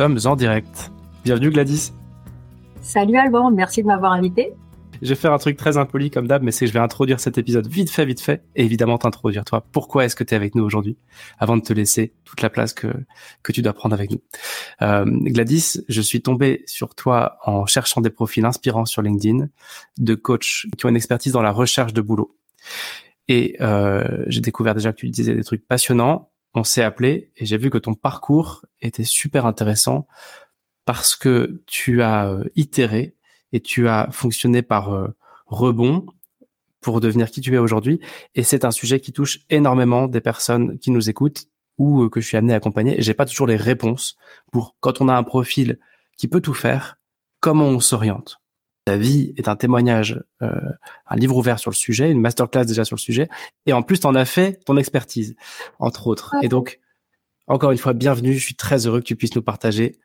Sommes en direct. Bienvenue Gladys. Salut Alban, merci de m'avoir invité. Je vais faire un truc très impoli comme d'hab, mais c'est que je vais introduire cet épisode vite fait, vite fait, et évidemment t'introduire toi. Pourquoi est-ce que tu es avec nous aujourd'hui, avant de te laisser toute la place que que tu dois prendre avec nous? Euh, Gladys, je suis tombé sur toi en cherchant des profils inspirants sur LinkedIn de coachs qui ont une expertise dans la recherche de boulot. Et euh, j'ai découvert déjà que tu disais des trucs passionnants. On s'est appelé et j'ai vu que ton parcours était super intéressant parce que tu as euh, itéré et tu as fonctionné par euh, rebond pour devenir qui tu es aujourd'hui. Et c'est un sujet qui touche énormément des personnes qui nous écoutent ou euh, que je suis amené à accompagner. Et j'ai pas toujours les réponses pour quand on a un profil qui peut tout faire, comment on s'oriente. Ta vie est un témoignage, euh, un livre ouvert sur le sujet, une masterclass déjà sur le sujet, et en plus, tu en as fait ton expertise, entre autres. Et donc, encore une fois, bienvenue. Je suis très heureux que tu puisses nous partager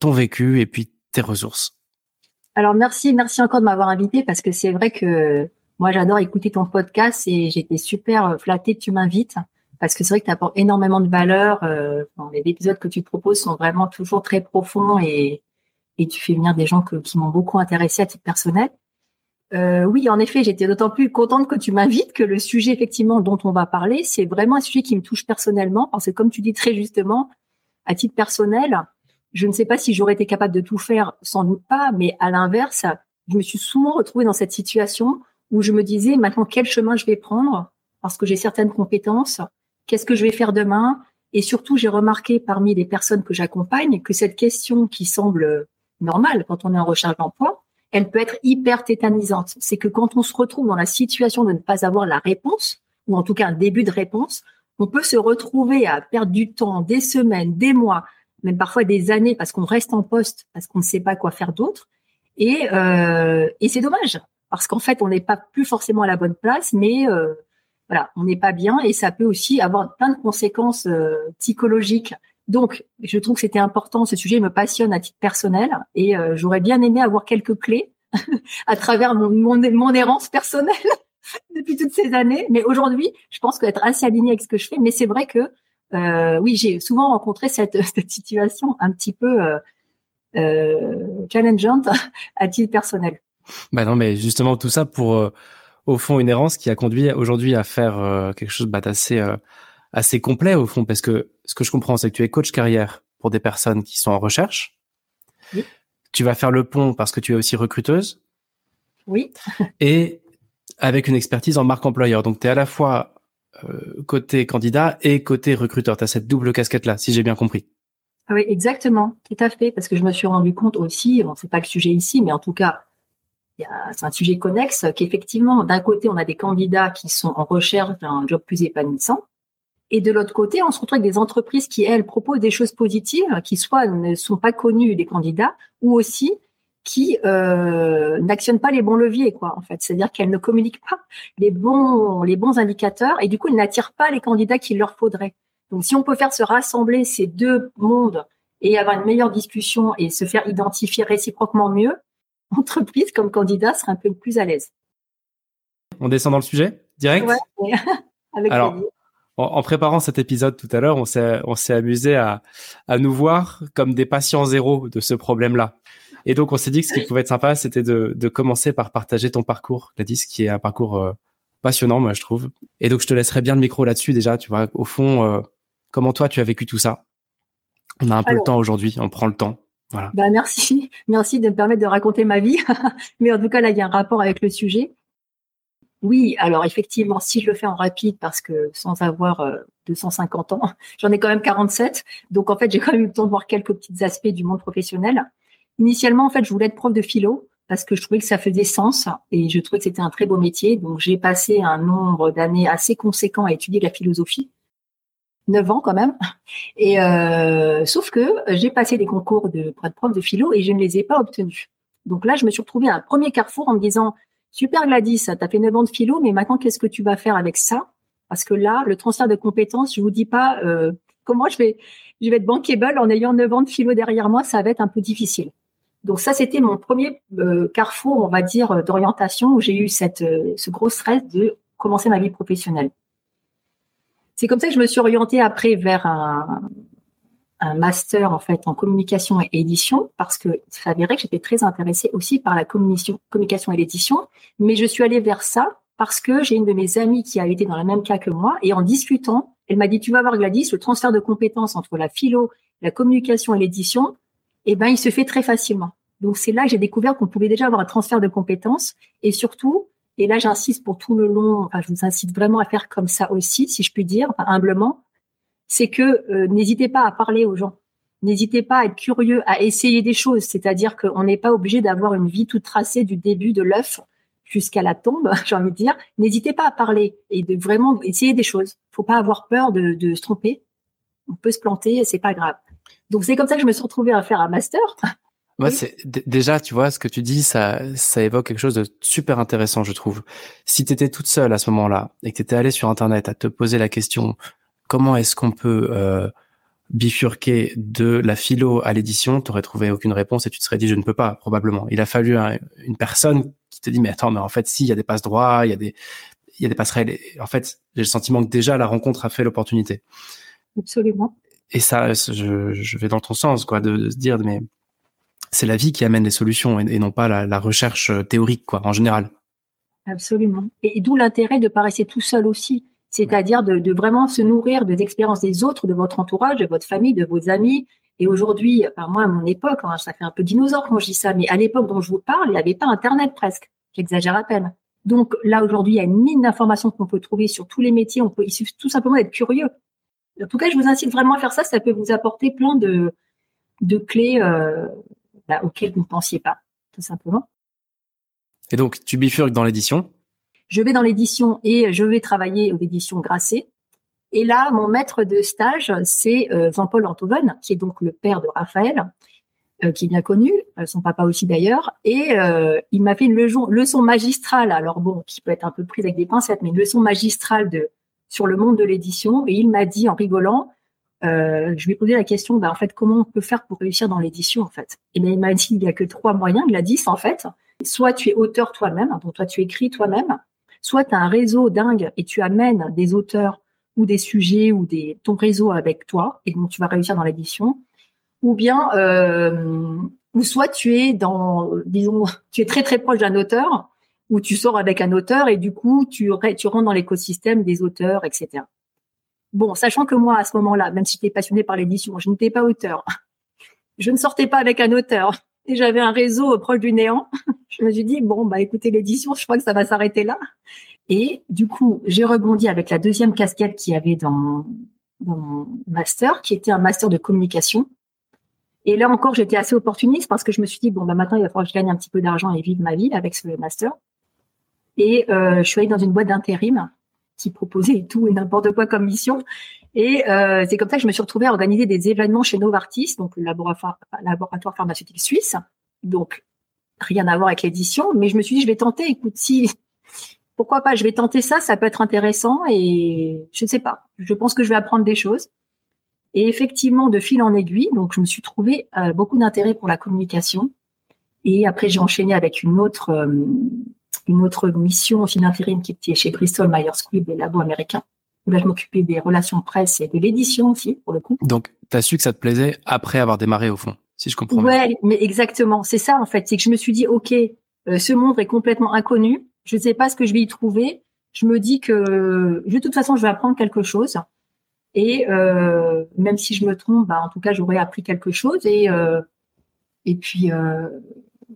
ton vécu et puis tes ressources. Alors merci, merci encore de m'avoir invité parce que c'est vrai que moi j'adore écouter ton podcast et j'étais super flattée que tu m'invites parce que c'est vrai que tu apportes énormément de valeur. Euh, les épisodes que tu proposes sont vraiment toujours très profonds et, et tu fais venir des gens que, qui m'ont beaucoup intéressé à titre personnel. Euh, oui, en effet, j'étais d'autant plus contente que tu m'invites que le sujet effectivement dont on va parler, c'est vraiment un sujet qui me touche personnellement parce que comme tu dis très justement, à titre personnel, je ne sais pas si j'aurais été capable de tout faire, sans doute pas, mais à l'inverse, je me suis souvent retrouvée dans cette situation où je me disais maintenant quel chemin je vais prendre parce que j'ai certaines compétences, qu'est-ce que je vais faire demain? Et surtout j'ai remarqué parmi les personnes que j'accompagne que cette question qui semble normale quand on est en recherche d'emploi, elle peut être hyper tétanisante. C'est que quand on se retrouve dans la situation de ne pas avoir la réponse ou en tout cas un début de réponse, on peut se retrouver à perdre du temps, des semaines, des mois même parfois des années parce qu'on reste en poste, parce qu'on ne sait pas quoi faire d'autre. Et, euh, c'est dommage parce qu'en fait, on n'est pas plus forcément à la bonne place, mais euh, voilà, on n'est pas bien et ça peut aussi avoir plein de conséquences euh, psychologiques. Donc, je trouve que c'était important. Ce sujet me passionne à titre personnel et euh, j'aurais bien aimé avoir quelques clés à travers mon, mon, errance personnelle depuis toutes ces années. Mais aujourd'hui, je pense qu'être assez aligné avec ce que je fais. Mais c'est vrai que euh, oui, j'ai souvent rencontré cette, cette, situation un petit peu euh, euh, challengeante à titre personnel. Bah non, mais justement tout ça pour au fond une errance qui a conduit aujourd'hui à faire quelque chose bah, d'assez assez complet au fond, parce que ce que je comprends, c'est que tu es coach carrière pour des personnes qui sont en recherche. Oui. Tu vas faire le pont parce que tu es aussi recruteuse. Oui. et avec une expertise en marque employeur. Donc, tu es à la fois euh, côté candidat et côté recruteur. Tu as cette double casquette-là, si j'ai bien compris. Oui, exactement, tout à fait, parce que je me suis rendu compte aussi, bon, c'est pas le sujet ici, mais en tout cas, c'est un sujet connexe, qu'effectivement, d'un côté, on a des candidats qui sont en recherche d'un job plus épanouissant, et de l'autre côté, on se retrouve avec des entreprises qui, elles, proposent des choses positives, qui soit ne sont pas connues des candidats, ou aussi qui euh, n'actionnent pas les bons leviers, quoi, en fait. C'est-à-dire qu'elles ne communiquent pas les bons, les bons indicateurs et du coup, elles n'attirent pas les candidats qu'il leur faudrait. Donc, si on peut faire se rassembler ces deux mondes et avoir une meilleure discussion et se faire identifier réciproquement mieux, entreprise comme candidat sera un peu plus à l'aise. On descend dans le sujet direct? Ouais, avec Alors, en, en, préparant cet épisode tout à l'heure, on s'est on s'est amusé à à nous voir comme des patients zéro de ce problème-là. Et donc, on s'est dit que ce qui pouvait être sympa, c'était de, de, commencer par partager ton parcours, Gladys, qui est un parcours euh, passionnant, moi, je trouve. Et donc, je te laisserai bien le micro là-dessus, déjà. Tu vois, au fond, euh, comment toi, tu as vécu tout ça? On a un peu Alors, le temps aujourd'hui, on prend le temps. Voilà. Bah merci, merci de me permettre de raconter ma vie. Mais en tout cas, là, il y a un rapport avec le sujet. Oui, alors effectivement, si je le fais en rapide, parce que sans avoir euh, 250 ans, j'en ai quand même 47. Donc en fait, j'ai quand même eu le temps de voir quelques petits aspects du monde professionnel. Initialement, en fait, je voulais être prof de philo parce que je trouvais que ça faisait sens et je trouvais que c'était un très beau métier. Donc, j'ai passé un nombre d'années assez conséquent à étudier la philosophie. 9 ans quand même. Et euh, sauf que j'ai passé des concours de prof de philo et je ne les ai pas obtenus. Donc là, je me suis retrouvée à un premier carrefour en me disant super Gladys, t'as fait 9 ans de philo, mais maintenant qu'est-ce que tu vas faire avec ça? Parce que là, le transfert de compétences, je vous dis pas euh, comment je vais je vais être bankable en ayant 9 ans de philo derrière moi, ça va être un peu difficile. Donc ça, c'était mon premier euh, carrefour, on va dire, d'orientation où j'ai eu cette, euh, ce gros stress de commencer ma vie professionnelle. C'est comme ça que je me suis orientée après vers un, un master en fait en communication et édition parce que ça avérait que j'étais très intéressée aussi par la communication, communication et l'édition, mais je suis allée vers ça parce que j'ai une de mes amies qui a été dans le même cas que moi et en discutant, elle m'a dit tu vas voir Gladys, le transfert de compétences entre la philo, la communication et l'édition, eh ben il se fait très facilement. Donc c'est là que j'ai découvert qu'on pouvait déjà avoir un transfert de compétences. Et surtout et là, j'insiste pour tout le long, enfin, je vous incite vraiment à faire comme ça aussi, si je puis dire, humblement, c'est que euh, n'hésitez pas à parler aux gens. N'hésitez pas à être curieux, à essayer des choses. C'est-à-dire qu'on n'est pas obligé d'avoir une vie toute tracée du début de l'œuf jusqu'à la tombe, j'ai envie de dire. N'hésitez pas à parler et de vraiment essayer des choses. Faut pas avoir peur de, de se tromper. On peut se planter, c'est pas grave. Donc c'est comme ça que je me suis retrouvée à faire un master moi, c'est déjà, tu vois, ce que tu dis, ça, ça évoque quelque chose de super intéressant, je trouve. Si tu étais toute seule à ce moment-là et que tu étais allée sur Internet à te poser la question, comment est-ce qu'on peut euh, bifurquer de la philo à l'édition, tu aurais trouvé aucune réponse et tu te serais dit, je ne peux pas, probablement. Il a fallu une personne qui te dit, mais attends, mais en fait, si, il y a des passes droits, il y a des, il y a des passerelles. en fait, j'ai le sentiment que déjà la rencontre a fait l'opportunité. Absolument. Et ça, je, je vais dans ton sens, quoi, de, de se dire, mais c'est la vie qui amène les solutions et, non pas la, recherche euh, théorique, quoi, en général. Absolument. Et, d'où l'intérêt de pas rester tout seul aussi. C'est-à-dire de, vraiment se nourrir des expériences des autres, de votre entourage, de votre famille, de vos amis. Et aujourd'hui, par moi, à mon époque, hein, ça fait un peu dinosaure quand je dis ça, mais à l'époque dont je vous parle, il n'y avait pas Internet presque. J'exagère à peine. Donc là, aujourd'hui, il y a une mine d'informations qu'on peut trouver sur tous les métiers. On peut, il suffit tout simplement d'être curieux. En tout cas, je vous incite vraiment à faire ça. Ça peut vous apporter plein de, de clés euh, bah, auquel vous ne pensiez pas, tout simplement. Et donc, tu bifurques dans l'édition Je vais dans l'édition et je vais travailler aux éditions Grasset. Et là, mon maître de stage, c'est euh, Jean-Paul Antoven, qui est donc le père de Raphaël, euh, qui est bien connu, euh, son papa aussi d'ailleurs. Et il m'a fait une leçon, magistrale, alors bon, qui peut être un peu prise avec des pincettes, mais une leçon magistrale de sur le monde de l'édition. Et il m'a dit en rigolant, je lui ai posé la question, bah, en fait, comment on peut faire pour réussir dans l'édition, en fait? Et bien, il m'a dit, il n'y a que trois moyens, il a dit, en fait. Soit tu es auteur toi-même, donc toi, tu écris toi-même, soit tu as un réseau dingue et tu amènes des auteurs ou des sujets ou des ton réseau avec toi, et donc tu vas réussir dans l'édition, ou bien, euh, ou soit tu es dans, disons, tu es très très proche d'un auteur, ou tu sors avec un auteur et du coup, tu, tu rentres dans l'écosystème des auteurs, etc. Bon, sachant que moi, à ce moment-là, même si j'étais passionnée par l'édition, je n'étais pas auteur. Je ne sortais pas avec un auteur et j'avais un réseau proche du néant. Je me suis dit, bon, bah, écoutez, l'édition, je crois que ça va s'arrêter là. Et du coup, j'ai rebondi avec la deuxième casquette qu'il y avait dans, mon master, qui était un master de communication. Et là encore, j'étais assez opportuniste parce que je me suis dit, bon, bah, maintenant, il va falloir que je gagne un petit peu d'argent et vive ma vie avec ce master. Et euh, je suis allée dans une boîte d'intérim qui proposait tout et n'importe quoi comme mission. Et euh, c'est comme ça que je me suis retrouvée à organiser des événements chez Novartis, donc le laboratoire, pharmaceutique suisse. Donc rien à voir avec l'édition, mais je me suis dit je vais tenter. Écoute, si pourquoi pas, je vais tenter ça, ça peut être intéressant et je ne sais pas. Je pense que je vais apprendre des choses. Et effectivement, de fil en aiguille, donc je me suis trouvé euh, beaucoup d'intérêt pour la communication. Et après, j'ai enchaîné avec une autre euh, une autre mission aussi d'intérim qui était chez Bristol Myers Squibb, les labos américains. Où là, je m'occupais des relations presse et de l'édition aussi, pour le coup. Donc, tu as su que ça te plaisait après avoir démarré au fond, si je comprends bien. Ouais, mais exactement. C'est ça, en fait. C'est que je me suis dit, OK, euh, ce monde est complètement inconnu. Je ne sais pas ce que je vais y trouver. Je me dis que, de toute façon, je vais apprendre quelque chose. Et euh, même si je me trompe, bah, en tout cas, j'aurais appris quelque chose. Et, euh, et puis,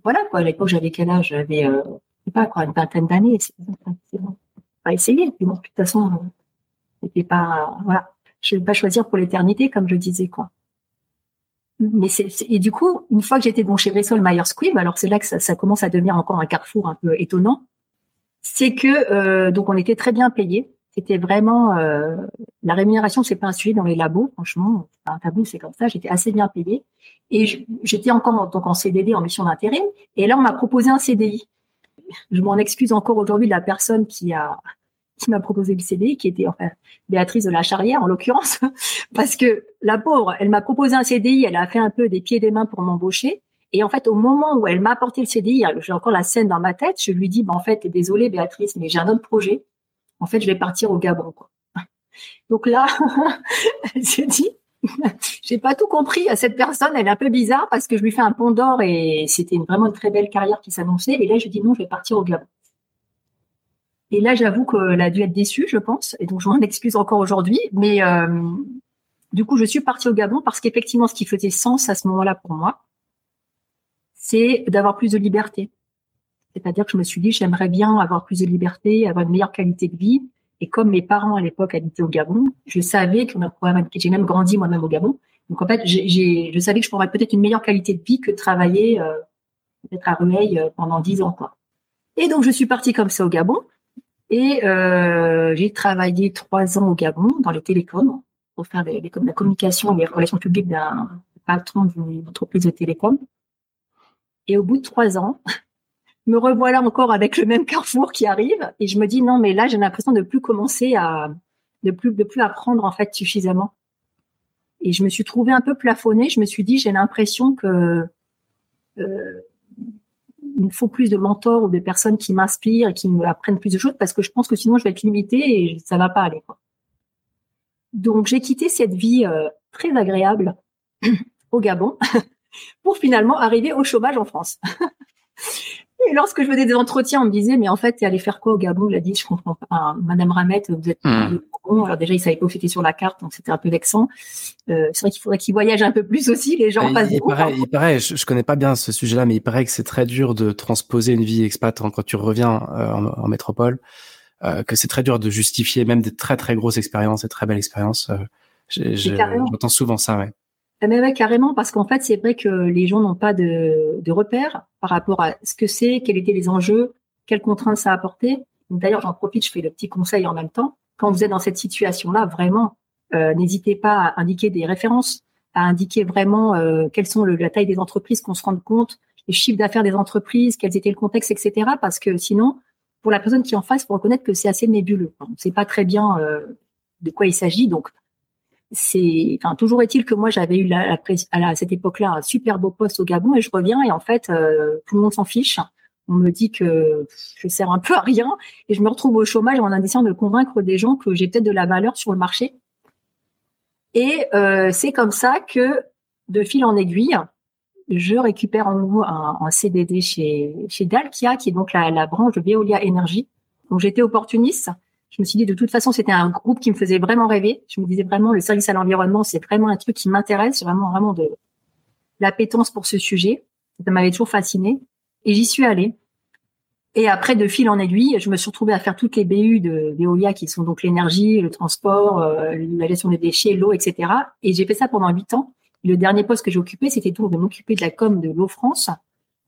voilà, quoi. À l'époque, j'avais quel âge? J'avais sais pas quoi, une vingtaine d'années. Pas essayer. Puis bon, de toute façon, c'était pas, voilà. Je vais pas choisir pour l'éternité, comme je disais, quoi. Mais c'est, et du coup, une fois que j'étais bon chez Bristol Myers alors c'est là que ça, ça, commence à devenir encore un carrefour un peu étonnant. C'est que, euh, donc on était très bien payé. C'était vraiment euh, la rémunération, c'est pas un sujet dans les labos, franchement, un tabou, c'est comme ça. J'étais assez bien payée et j'étais encore en, donc en CDD, en mission d'intérim. Et là, on m'a proposé un CDI. Je m'en excuse encore aujourd'hui de la personne qui a qui m'a proposé le CDI, qui était enfin Béatrice de la Charrière en l'occurrence, parce que la pauvre, elle m'a proposé un CDI, elle a fait un peu des pieds des mains pour m'embaucher. Et en fait, au moment où elle m'a apporté le CDI, j'ai encore la scène dans ma tête, je lui dis, bah, en fait, désolée Béatrice, mais j'ai un autre projet en fait, je vais partir au Gabon. Quoi. Donc là, j'ai dit, j'ai pas tout compris à cette personne. Elle est un peu bizarre parce que je lui fais un pont d'or et c'était vraiment une très belle carrière qui s'annonçait. Et là, je dis non, je vais partir au Gabon. Et là, j'avoue qu'elle a dû être déçue, je pense. Et donc, je m'en excuse encore aujourd'hui. Mais euh, du coup, je suis partie au Gabon parce qu'effectivement, ce qui faisait sens à ce moment-là pour moi, c'est d'avoir plus de liberté. C'est-à-dire que je me suis dit, j'aimerais bien avoir plus de liberté, avoir une meilleure qualité de vie. Et comme mes parents à l'époque habitaient au Gabon, je savais a j'ai même grandi moi-même au Gabon. Donc en fait, je savais que je pourrais peut-être une meilleure qualité de vie que travailler peut-être à Rueil euh, pendant dix ans. Et donc je suis partie comme ça au Gabon. Et euh, j'ai travaillé trois ans au Gabon dans les télécoms pour faire la communication et les relations publiques d'un patron d'une entreprise de télécom. Et au bout de trois ans, me revoilà encore avec le même carrefour qui arrive. Et je me dis non mais là j'ai l'impression de plus commencer à de plus de plus apprendre en fait suffisamment. Et je me suis trouvée un peu plafonnée. Je me suis dit j'ai l'impression que euh, il me faut plus de mentors ou de personnes qui m'inspirent et qui me apprennent plus de choses parce que je pense que sinon je vais être limitée et ça va pas aller quoi. donc j'ai quitté cette vie euh, très agréable au Gabon pour finalement arriver au chômage en France Et lorsque je faisais des entretiens, on me disait, mais en fait, tu allé faire quoi au Gabon? Il a dit, je comprends pas. Madame Ramette, vous êtes. Gabon. Alors déjà, il savait pas où c'était sur la carte, donc c'était un peu vexant. Euh, c'est vrai qu'il faudrait qu'ils voyagent un peu plus aussi, les gens. il, paraît, il paraît, je, je, connais pas bien ce sujet-là, mais il paraît que c'est très dur de transposer une vie expat quand tu reviens euh, en, métropole, euh, que c'est très dur de justifier même des très très grosses expériences, des très belles expériences. Euh, j'entends souvent ça, ouais. Ah, mais ouais, carrément, parce qu'en fait, c'est vrai que les gens n'ont pas de, de repères par rapport à ce que c'est, quels étaient les enjeux, quelles contraintes ça a apporté. D'ailleurs, j'en profite, je fais le petit conseil en même temps. Quand vous êtes dans cette situation-là, vraiment, euh, n'hésitez pas à indiquer des références, à indiquer vraiment euh, quelles sont le, la taille des entreprises, qu'on se rende compte, les chiffres d'affaires des entreprises, quels étaient le contexte, etc. Parce que sinon, pour la personne qui est en face, il faut reconnaître que c'est assez nébuleux. On ne sait pas très bien euh, de quoi il s'agit. Donc, c'est, enfin, toujours est-il que moi j'avais eu à cette époque-là un super beau poste au Gabon et je reviens et en fait euh, tout le monde s'en fiche. On me dit que je sers un peu à rien et je me retrouve au chômage en essayant de convaincre des gens que j'ai peut-être de la valeur sur le marché. Et euh, c'est comme ça que de fil en aiguille, je récupère en nouveau un, CDD chez chez Dalkia, qui est donc la, la branche de Veolia Énergie. Donc j'étais opportuniste je me suis dit de toute façon c'était un groupe qui me faisait vraiment rêver. Je me disais vraiment le service à l'environnement c'est vraiment un truc qui m'intéresse, vraiment vraiment de l'appétence pour ce sujet. Ça m'avait toujours fasciné et j'y suis allée. Et après de fil en aiguille, je me suis retrouvée à faire toutes les BU de Veolia qui sont donc l'énergie, le transport, euh, la gestion des déchets, l'eau, etc. Et j'ai fait ça pendant huit ans. Le dernier poste que j'ai occupé, c'était donc de m'occuper de la com de l'eau France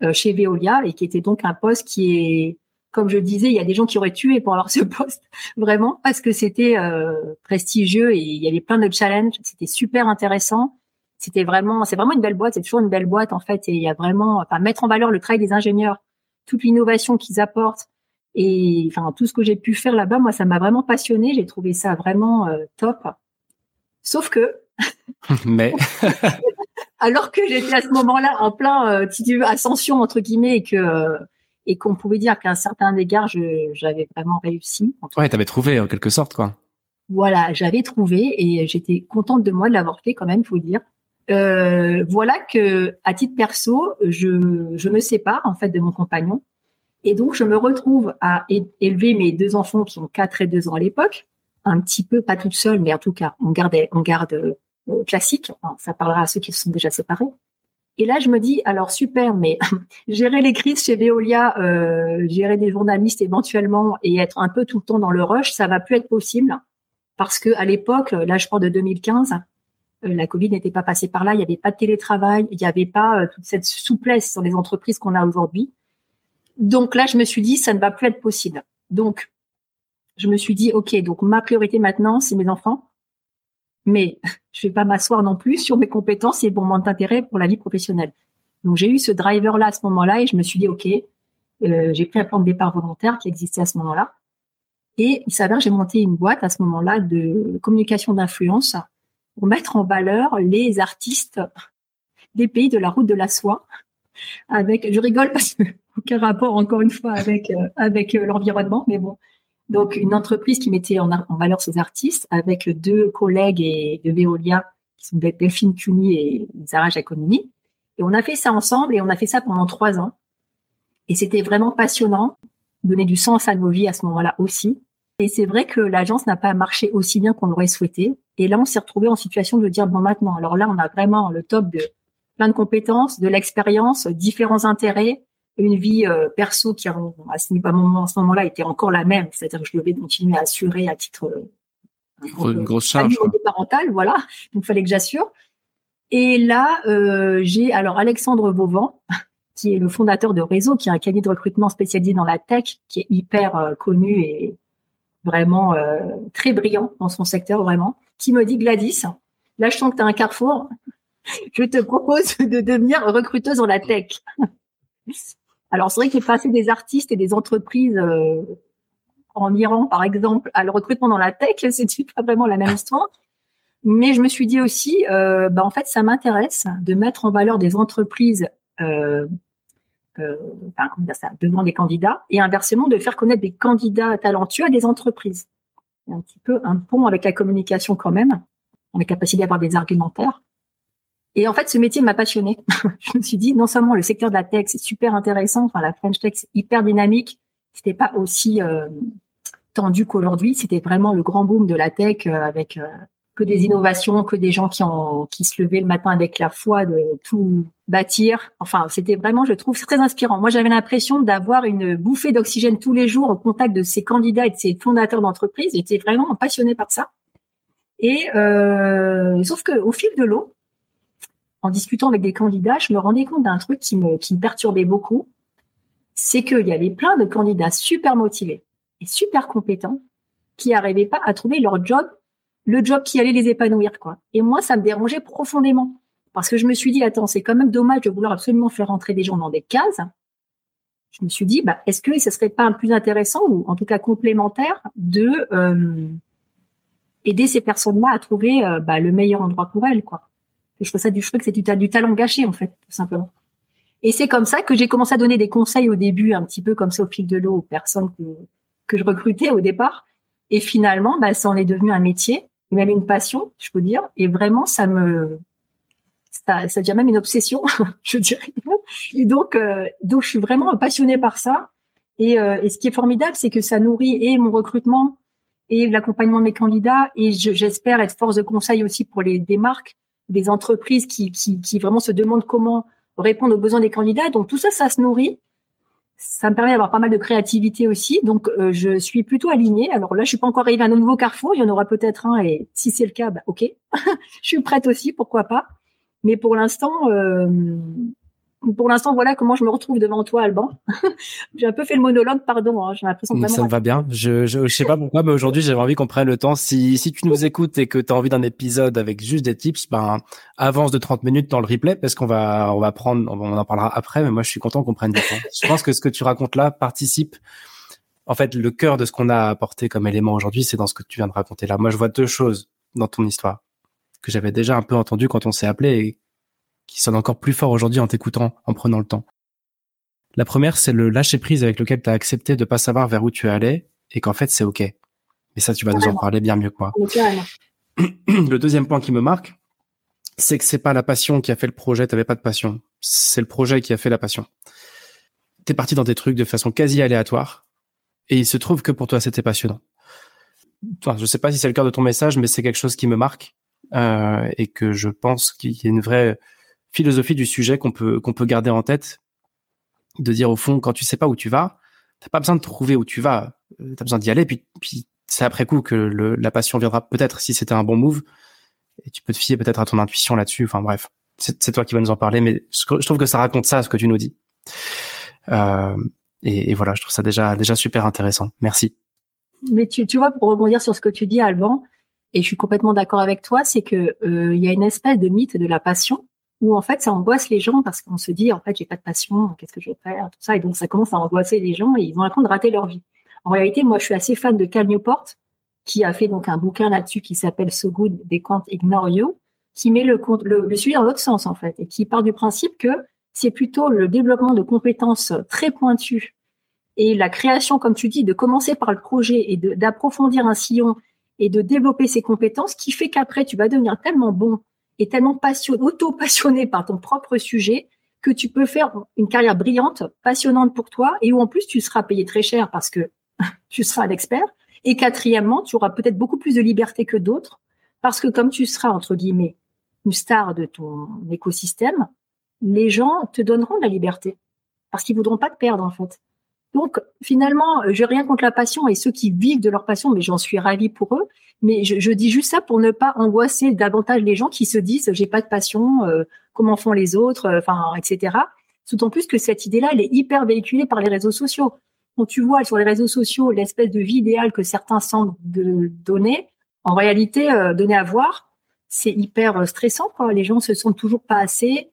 euh, chez Veolia et qui était donc un poste qui est comme je disais, il y a des gens qui auraient tué pour avoir ce poste, vraiment, parce que c'était euh, prestigieux et il y avait plein de challenges. C'était super intéressant. C'était vraiment, c'est vraiment une belle boîte. C'est toujours une belle boîte en fait. Et il y a vraiment, enfin, mettre en valeur le travail des ingénieurs, toute l'innovation qu'ils apportent et enfin tout ce que j'ai pu faire là-bas, moi, ça m'a vraiment passionné. J'ai trouvé ça vraiment euh, top. Sauf que, mais alors que j'étais à ce moment-là en plein, euh, si tu veux, ascension entre guillemets et que et qu'on pouvait dire qu'à un certain égard, j'avais vraiment réussi. Ouais, t'avais trouvé en quelque sorte, quoi. Voilà, j'avais trouvé et j'étais contente de moi de l'avoir fait quand même, faut dire. Euh, voilà que à titre perso, je, je me sépare en fait de mon compagnon et donc je me retrouve à élever mes deux enfants qui ont 4 et 2 ans à l'époque, un petit peu pas toute seule, mais en tout cas on gardait on garde euh, classique. ça parlera à ceux qui se sont déjà séparés. Et là, je me dis, alors super, mais gérer les crises chez Veolia, euh, gérer des journalistes éventuellement et être un peu tout le temps dans le rush, ça va plus être possible parce que à l'époque, là, je parle de 2015, euh, la Covid n'était pas passée par là, il n'y avait pas de télétravail, il n'y avait pas euh, toute cette souplesse dans les entreprises qu'on a aujourd'hui. Donc là, je me suis dit, ça ne va plus être possible. Donc, je me suis dit, OK, donc ma priorité maintenant, c'est mes enfants. Mais je vais pas m'asseoir non plus sur mes compétences et mon intérêt pour la vie professionnelle. Donc j'ai eu ce driver-là à ce moment-là et je me suis dit, OK, euh, j'ai pris un plan de départ volontaire qui existait à ce moment-là. Et il s'avère j'ai monté une boîte à ce moment-là de communication d'influence pour mettre en valeur les artistes des pays de la route de la soie. Avec, je rigole parce que aucun rapport encore une fois avec euh, avec euh, l'environnement, mais bon. Donc une entreprise qui mettait en, valeur ces artistes avec deux collègues et de Veolia qui sont Delphine Cuny et Zara Giacomini. Et on a fait ça ensemble et on a fait ça pendant trois ans. Et c'était vraiment passionnant, donner du sens à nos vies à ce moment-là aussi. Et c'est vrai que l'agence n'a pas marché aussi bien qu'on l'aurait souhaité. Et là, on s'est retrouvé en situation de dire bon maintenant, alors là, on a vraiment le top de plein de compétences, de l'expérience, différents intérêts, une vie euh, perso qui à ce, moment, ce moment-là était encore la même, c'est-à-dire que je devais continuer à assurer à titre euh, une grosse charge parental, voilà. Donc, il fallait que j'assure. Et là, euh, j'ai alors Alexandre Vauvent, qui est le fondateur de Réseau, qui est un cabinet de recrutement spécialisé dans la tech, qui est hyper euh, connu et vraiment euh, très brillant dans son secteur, vraiment, qui me dit Gladys, là je sens que tu as un carrefour, je te propose de devenir recruteuse dans la tech. Alors c'est vrai que des artistes et des entreprises euh, en Iran, par exemple, à le recrutement dans la tech, c'est pas vraiment la même histoire. Mais je me suis dit aussi, euh, bah en fait, ça m'intéresse de mettre en valeur des entreprises euh, euh, enfin, ça, devant des candidats et inversement de faire connaître des candidats talentueux à des entreprises. un petit peu un pont avec la communication quand même, on est capacité d'avoir des argumentaires. Et en fait, ce métier m'a passionné. je me suis dit, non seulement le secteur de la tech, c'est super intéressant, enfin la French Tech, c'est hyper dynamique, c'était pas aussi euh, tendu qu'aujourd'hui, c'était vraiment le grand boom de la tech euh, avec euh, que des innovations, que des gens qui ont qui se levaient le matin avec la foi de tout bâtir. Enfin, c'était vraiment, je trouve, très inspirant. Moi, j'avais l'impression d'avoir une bouffée d'oxygène tous les jours au contact de ces candidats et de ces fondateurs d'entreprises. J'étais vraiment passionnée par ça. Et euh, sauf que au fil de l'eau, en discutant avec des candidats, je me rendais compte d'un truc qui me qui me perturbait beaucoup, c'est qu'il y avait plein de candidats super motivés et super compétents qui n'arrivaient pas à trouver leur job le job qui allait les épanouir, quoi. Et moi, ça me dérangeait profondément parce que je me suis dit, attends, c'est quand même dommage de vouloir absolument faire rentrer des gens dans des cases. Je me suis dit, bah, est-ce que ce serait pas un plus intéressant ou en tout cas complémentaire de euh, aider ces personnes-là à trouver euh, bah, le meilleur endroit pour elles, quoi. Je trouve ça du, je que c'est du, talent gâché en fait, tout simplement. Et c'est comme ça que j'ai commencé à donner des conseils au début, un petit peu comme ça au fil de l'eau aux personnes que, que je recrutais au départ. Et finalement, bah, ça en est devenu un métier même une passion, je peux dire. Et vraiment, ça me, ça, ça devient même une obsession, je dirais. Et donc, euh, donc, je suis vraiment passionnée par ça. Et, euh, et ce qui est formidable, c'est que ça nourrit et mon recrutement et l'accompagnement de mes candidats. Et j'espère être force de conseil aussi pour les des marques, des entreprises qui, qui, qui vraiment se demandent comment répondre aux besoins des candidats. Donc tout ça, ça se nourrit ça me permet d'avoir pas mal de créativité aussi. Donc, euh, je suis plutôt alignée. Alors là, je suis pas encore arrivée à un nouveau carrefour. Il y en aura peut-être un. Et si c'est le cas, bah, ok. je suis prête aussi, pourquoi pas. Mais pour l'instant, euh, pour l'instant, voilà comment je me retrouve devant toi, Alban. j'ai un peu fait le monologue, pardon. Hein, j'ai l'impression que ça me va bien. Je, je, je sais pas pourquoi, mais aujourd'hui, j'avais envie qu'on prenne le temps. Si, si tu nous écoutes et que tu as envie d'un épisode avec juste des tips, ben, avance de 30 minutes dans le replay parce qu'on va, on va prendre, on en parlera après, mais moi, je suis content qu'on prenne du temps. je pense que ce que tu racontes là participe. En fait, le cœur de ce qu'on a apporté comme élément aujourd'hui, c'est dans ce que tu viens de raconter là. Moi, je vois deux choses dans ton histoire que j'avais déjà un peu entendu quand on s'est appelé et qui sonne encore plus fort aujourd'hui en t'écoutant, en prenant le temps. La première, c'est le lâcher prise avec lequel tu as accepté de pas savoir vers où tu allais et qu'en fait c'est ok. Mais ça, tu vas nous en parler bien mieux quoi. Le deuxième point qui me marque, c'est que c'est pas la passion qui a fait le projet. T'avais pas de passion. C'est le projet qui a fait la passion. T'es parti dans des trucs de façon quasi aléatoire et il se trouve que pour toi c'était passionnant. Enfin, je sais pas si c'est le cœur de ton message, mais c'est quelque chose qui me marque euh, et que je pense qu'il y a une vraie philosophie du sujet qu'on peut qu'on peut garder en tête, de dire au fond quand tu sais pas où tu vas, t'as pas besoin de trouver où tu vas, euh, t'as besoin d'y aller. Puis puis c'est après coup que le, la passion viendra peut-être si c'était un bon move et tu peux te fier peut-être à ton intuition là-dessus. Enfin bref, c'est toi qui vas nous en parler, mais je, trouve que ça raconte ça ce que tu nous dis. Euh, et, voilà, je trouve ça déjà déjà super intéressant. Merci. mais tu, tu vois, pour rebondir sur ce que tu dis, Alban, et je suis complètement d'accord avec toi, c'est que euh, il y a une espèce de mythe de la passion où en fait ça angoisse les gens parce qu'on se dit en fait j'ai pas de passion, qu'est-ce que je vais faire, tout ça, et donc ça commence à angoisser les gens et ils vont l'impression de rater leur vie. En réalité, moi je suis assez fan de Cal Newport qui a fait donc un bouquin là-dessus qui s'appelle So Good They Can't Ignore You, qui met le, le, le dans l'autre sens en fait et qui part du principe que c'est plutôt le développement de compétences très pointues et la création, comme tu dis, de commencer par le projet et d'approfondir un sillon et de développer ses compétences qui fait qu'après, tu vas devenir tellement bon et tellement passionné, auto-passionné par ton propre sujet que tu peux faire une carrière brillante, passionnante pour toi et où en plus tu seras payé très cher parce que tu seras un expert. Et quatrièmement, tu auras peut-être beaucoup plus de liberté que d'autres parce que comme tu seras, entre guillemets, une star de ton écosystème, les gens te donneront de la liberté parce qu'ils voudront pas te perdre en fait. Donc finalement, euh, j'ai rien contre la passion et ceux qui vivent de leur passion, mais j'en suis ravie pour eux. Mais je, je, dis juste ça pour ne pas angoisser davantage les gens qui se disent j'ai pas de passion, euh, comment font les autres, euh, enfin etc. D'autant plus que cette idée-là, elle est hyper véhiculée par les réseaux sociaux. Quand tu vois sur les réseaux sociaux l'espèce de vie idéale que certains semblent donner, en réalité, donner à voir, c'est hyper stressant. Quoi. Les gens se sentent toujours pas assez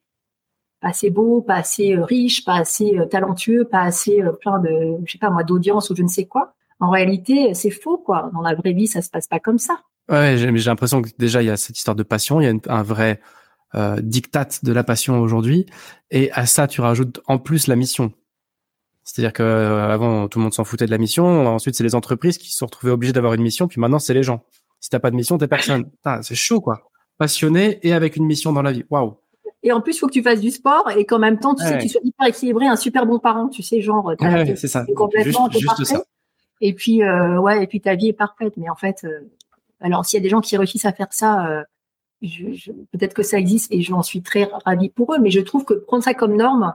pas assez beau, pas assez euh, riche, pas assez euh, talentueux, pas assez euh, plein de, je sais pas moi, d'audience ou je ne sais quoi. En réalité, c'est faux, quoi. Dans la vraie vie, ça se passe pas comme ça. Ouais, j'ai l'impression que déjà il y a cette histoire de passion, il y a un vrai euh, diktat de la passion aujourd'hui, et à ça tu rajoutes en plus la mission. C'est-à-dire que avant tout le monde s'en foutait de la mission, ensuite c'est les entreprises qui se sont retrouvées obligées d'avoir une mission, puis maintenant c'est les gens. Si t'as pas de mission, t'es personne. c'est chaud quoi. Passionné et avec une mission dans la vie. Waouh. Et en plus, il faut que tu fasses du sport et qu'en même temps, tu sais, tu sois hyper équilibré, un super bon parent, tu sais, genre, ouais, c'est ça. complètement, juste, Ça. Et puis, euh, ouais, et puis ta vie est parfaite. Mais en fait, euh, alors s'il y a des gens qui réussissent à faire ça, euh, je, je, peut-être que ça existe et j'en suis très ravie pour eux. Mais je trouve que prendre ça comme norme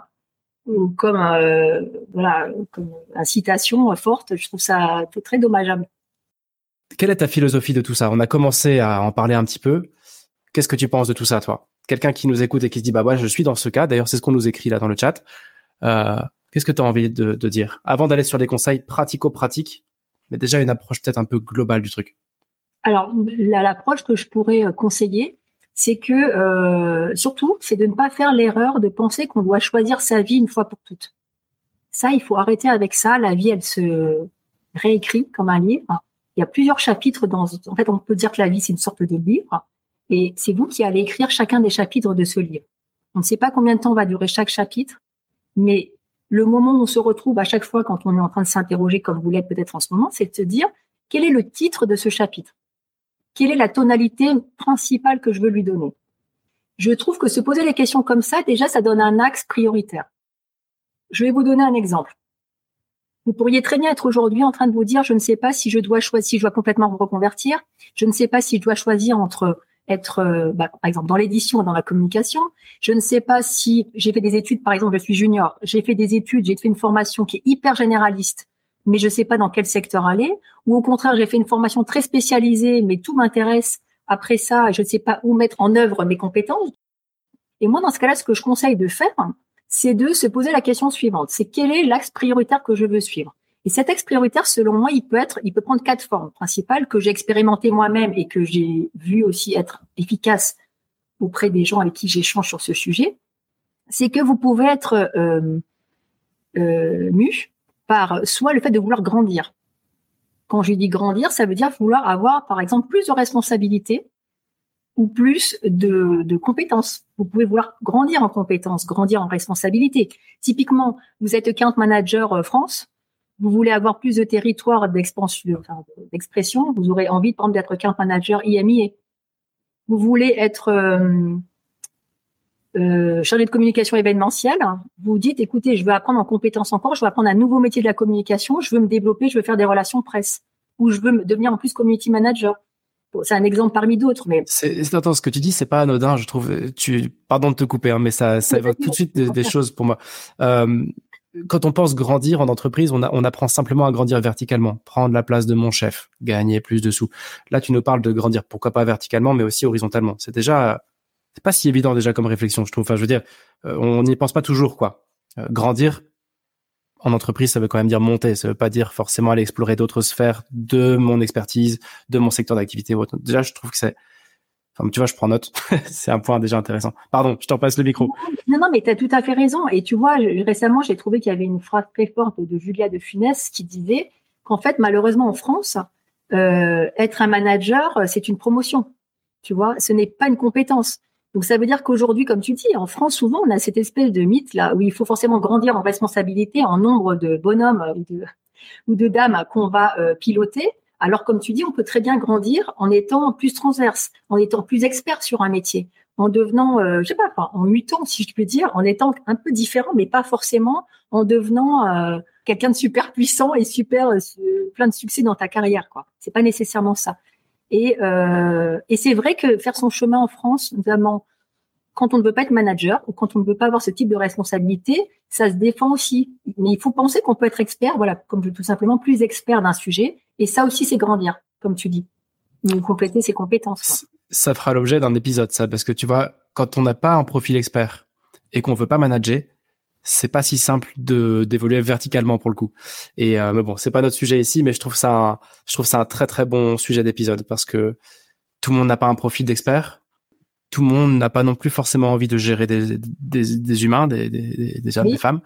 ou comme, voilà, comme incitation forte, je trouve ça très dommageable. Quelle est ta philosophie de tout ça? On a commencé à en parler un petit peu. Qu'est-ce que tu penses de tout ça, toi? Quelqu'un qui nous écoute et qui se dit bah ouais je suis dans ce cas. D'ailleurs c'est ce qu'on nous écrit là dans le chat. Euh, qu'est-ce que tu as envie de, de dire? Avant d'aller sur des conseils pratico-pratiques mais déjà une approche peut-être un peu globale du truc. Alors l'approche que je pourrais euh, conseiller c'est que euh, surtout c'est de ne pas faire l'erreur de penser qu'on doit choisir sa vie une fois pour toutes. Ça il faut arrêter avec ça. La vie elle se réécrit comme un livre. Il y a plusieurs chapitres dans en fait on peut dire que la vie c'est une sorte de livre et c'est vous qui allez écrire chacun des chapitres de ce livre. On ne sait pas combien de temps va durer chaque chapitre, mais le moment où on se retrouve à chaque fois quand on est en train de s'interroger, comme vous l'êtes peut-être en ce moment, c'est de se dire quel est le titre de ce chapitre? Quelle est la tonalité principale que je veux lui donner? Je trouve que se poser les questions comme ça, déjà, ça donne un axe prioritaire. Je vais vous donner un exemple. Vous pourriez très bien être aujourd'hui en train de vous dire, je ne sais pas si je dois choisir, si je dois complètement me reconvertir, je ne sais pas si je dois choisir entre être, euh, bah, par exemple, dans l'édition, dans la communication. Je ne sais pas si j'ai fait des études, par exemple, je suis junior, j'ai fait des études, j'ai fait une formation qui est hyper généraliste, mais je ne sais pas dans quel secteur aller, ou au contraire, j'ai fait une formation très spécialisée, mais tout m'intéresse. Après ça, je ne sais pas où mettre en œuvre mes compétences. Et moi, dans ce cas-là, ce que je conseille de faire, c'est de se poser la question suivante. C'est quel est l'axe prioritaire que je veux suivre? Et cet axe prioritaire, selon moi, il peut être, il peut prendre quatre formes principales que j'ai expérimenté moi-même et que j'ai vu aussi être efficace auprès des gens avec qui j'échange sur ce sujet. C'est que vous pouvez être euh, euh, mu par soit le fait de vouloir grandir. Quand je dis grandir, ça veut dire vouloir avoir, par exemple, plus de responsabilités ou plus de, de, compétences. Vous pouvez vouloir grandir en compétences, grandir en responsabilité. Typiquement, vous êtes account manager euh, France, vous voulez avoir plus de territoire d'expansion, d'expression, vous aurez envie, par exemple, d'être camp manager IMIA. Vous voulez être euh, euh, chargé de communication événementielle. Vous dites, écoutez, je veux apprendre en compétences encore, je veux apprendre un nouveau métier de la communication, je veux me développer, je veux faire des relations presse, ou je veux devenir en plus community manager. c'est un exemple parmi d'autres, mais c'est attends, ce que tu dis, c'est pas anodin, je trouve. Tu, pardon de te couper, hein, mais ça, ça évoque tout de suite des, des choses pour moi. Euh, quand on pense grandir en entreprise, on, on, apprend simplement à grandir verticalement, prendre la place de mon chef, gagner plus de sous. Là, tu nous parles de grandir, pourquoi pas verticalement, mais aussi horizontalement. C'est déjà, c'est pas si évident déjà comme réflexion, je trouve. Enfin, je veux dire, euh, on n'y pense pas toujours, quoi. Euh, grandir, en entreprise, ça veut quand même dire monter. Ça veut pas dire forcément aller explorer d'autres sphères de mon expertise, de mon secteur d'activité. Déjà, je trouve que c'est, tu vois, je prends note. c'est un point déjà intéressant. Pardon, je t'en passe le micro. Non, non, mais tu as tout à fait raison. Et tu vois, récemment, j'ai trouvé qu'il y avait une phrase très forte de Julia de Funès qui disait qu'en fait, malheureusement, en France, euh, être un manager, c'est une promotion. Tu vois, ce n'est pas une compétence. Donc ça veut dire qu'aujourd'hui, comme tu dis, en France, souvent, on a cette espèce de mythe là où il faut forcément grandir en responsabilité, en nombre de bonhommes ou de, ou de dames qu'on va euh, piloter. Alors comme tu dis, on peut très bien grandir en étant plus transverse, en étant plus expert sur un métier, en devenant, euh, je sais pas, en mutant si je peux dire, en étant un peu différent, mais pas forcément en devenant euh, quelqu'un de super puissant et super euh, plein de succès dans ta carrière. quoi. C'est pas nécessairement ça. Et, et c'est vrai que faire son chemin en France, notamment quand on ne veut pas être manager ou quand on ne veut pas avoir ce type de responsabilité, ça se défend aussi. Mais il faut penser qu'on peut être expert, voilà, comme tout simplement plus expert d'un sujet. Et ça aussi, c'est grandir, comme tu dis. Mais compléter ses compétences. Ça fera l'objet d'un épisode, ça, parce que tu vois, quand on n'a pas un profil expert et qu'on veut pas manager, c'est pas si simple de d'évoluer verticalement pour le coup. Et euh, mais bon, c'est pas notre sujet ici, mais je trouve ça je trouve ça un très très bon sujet d'épisode parce que tout le monde n'a pas un profil d'expert. Tout le monde n'a pas non plus forcément envie de gérer des, des, des humains, des, des, des hommes, des femmes.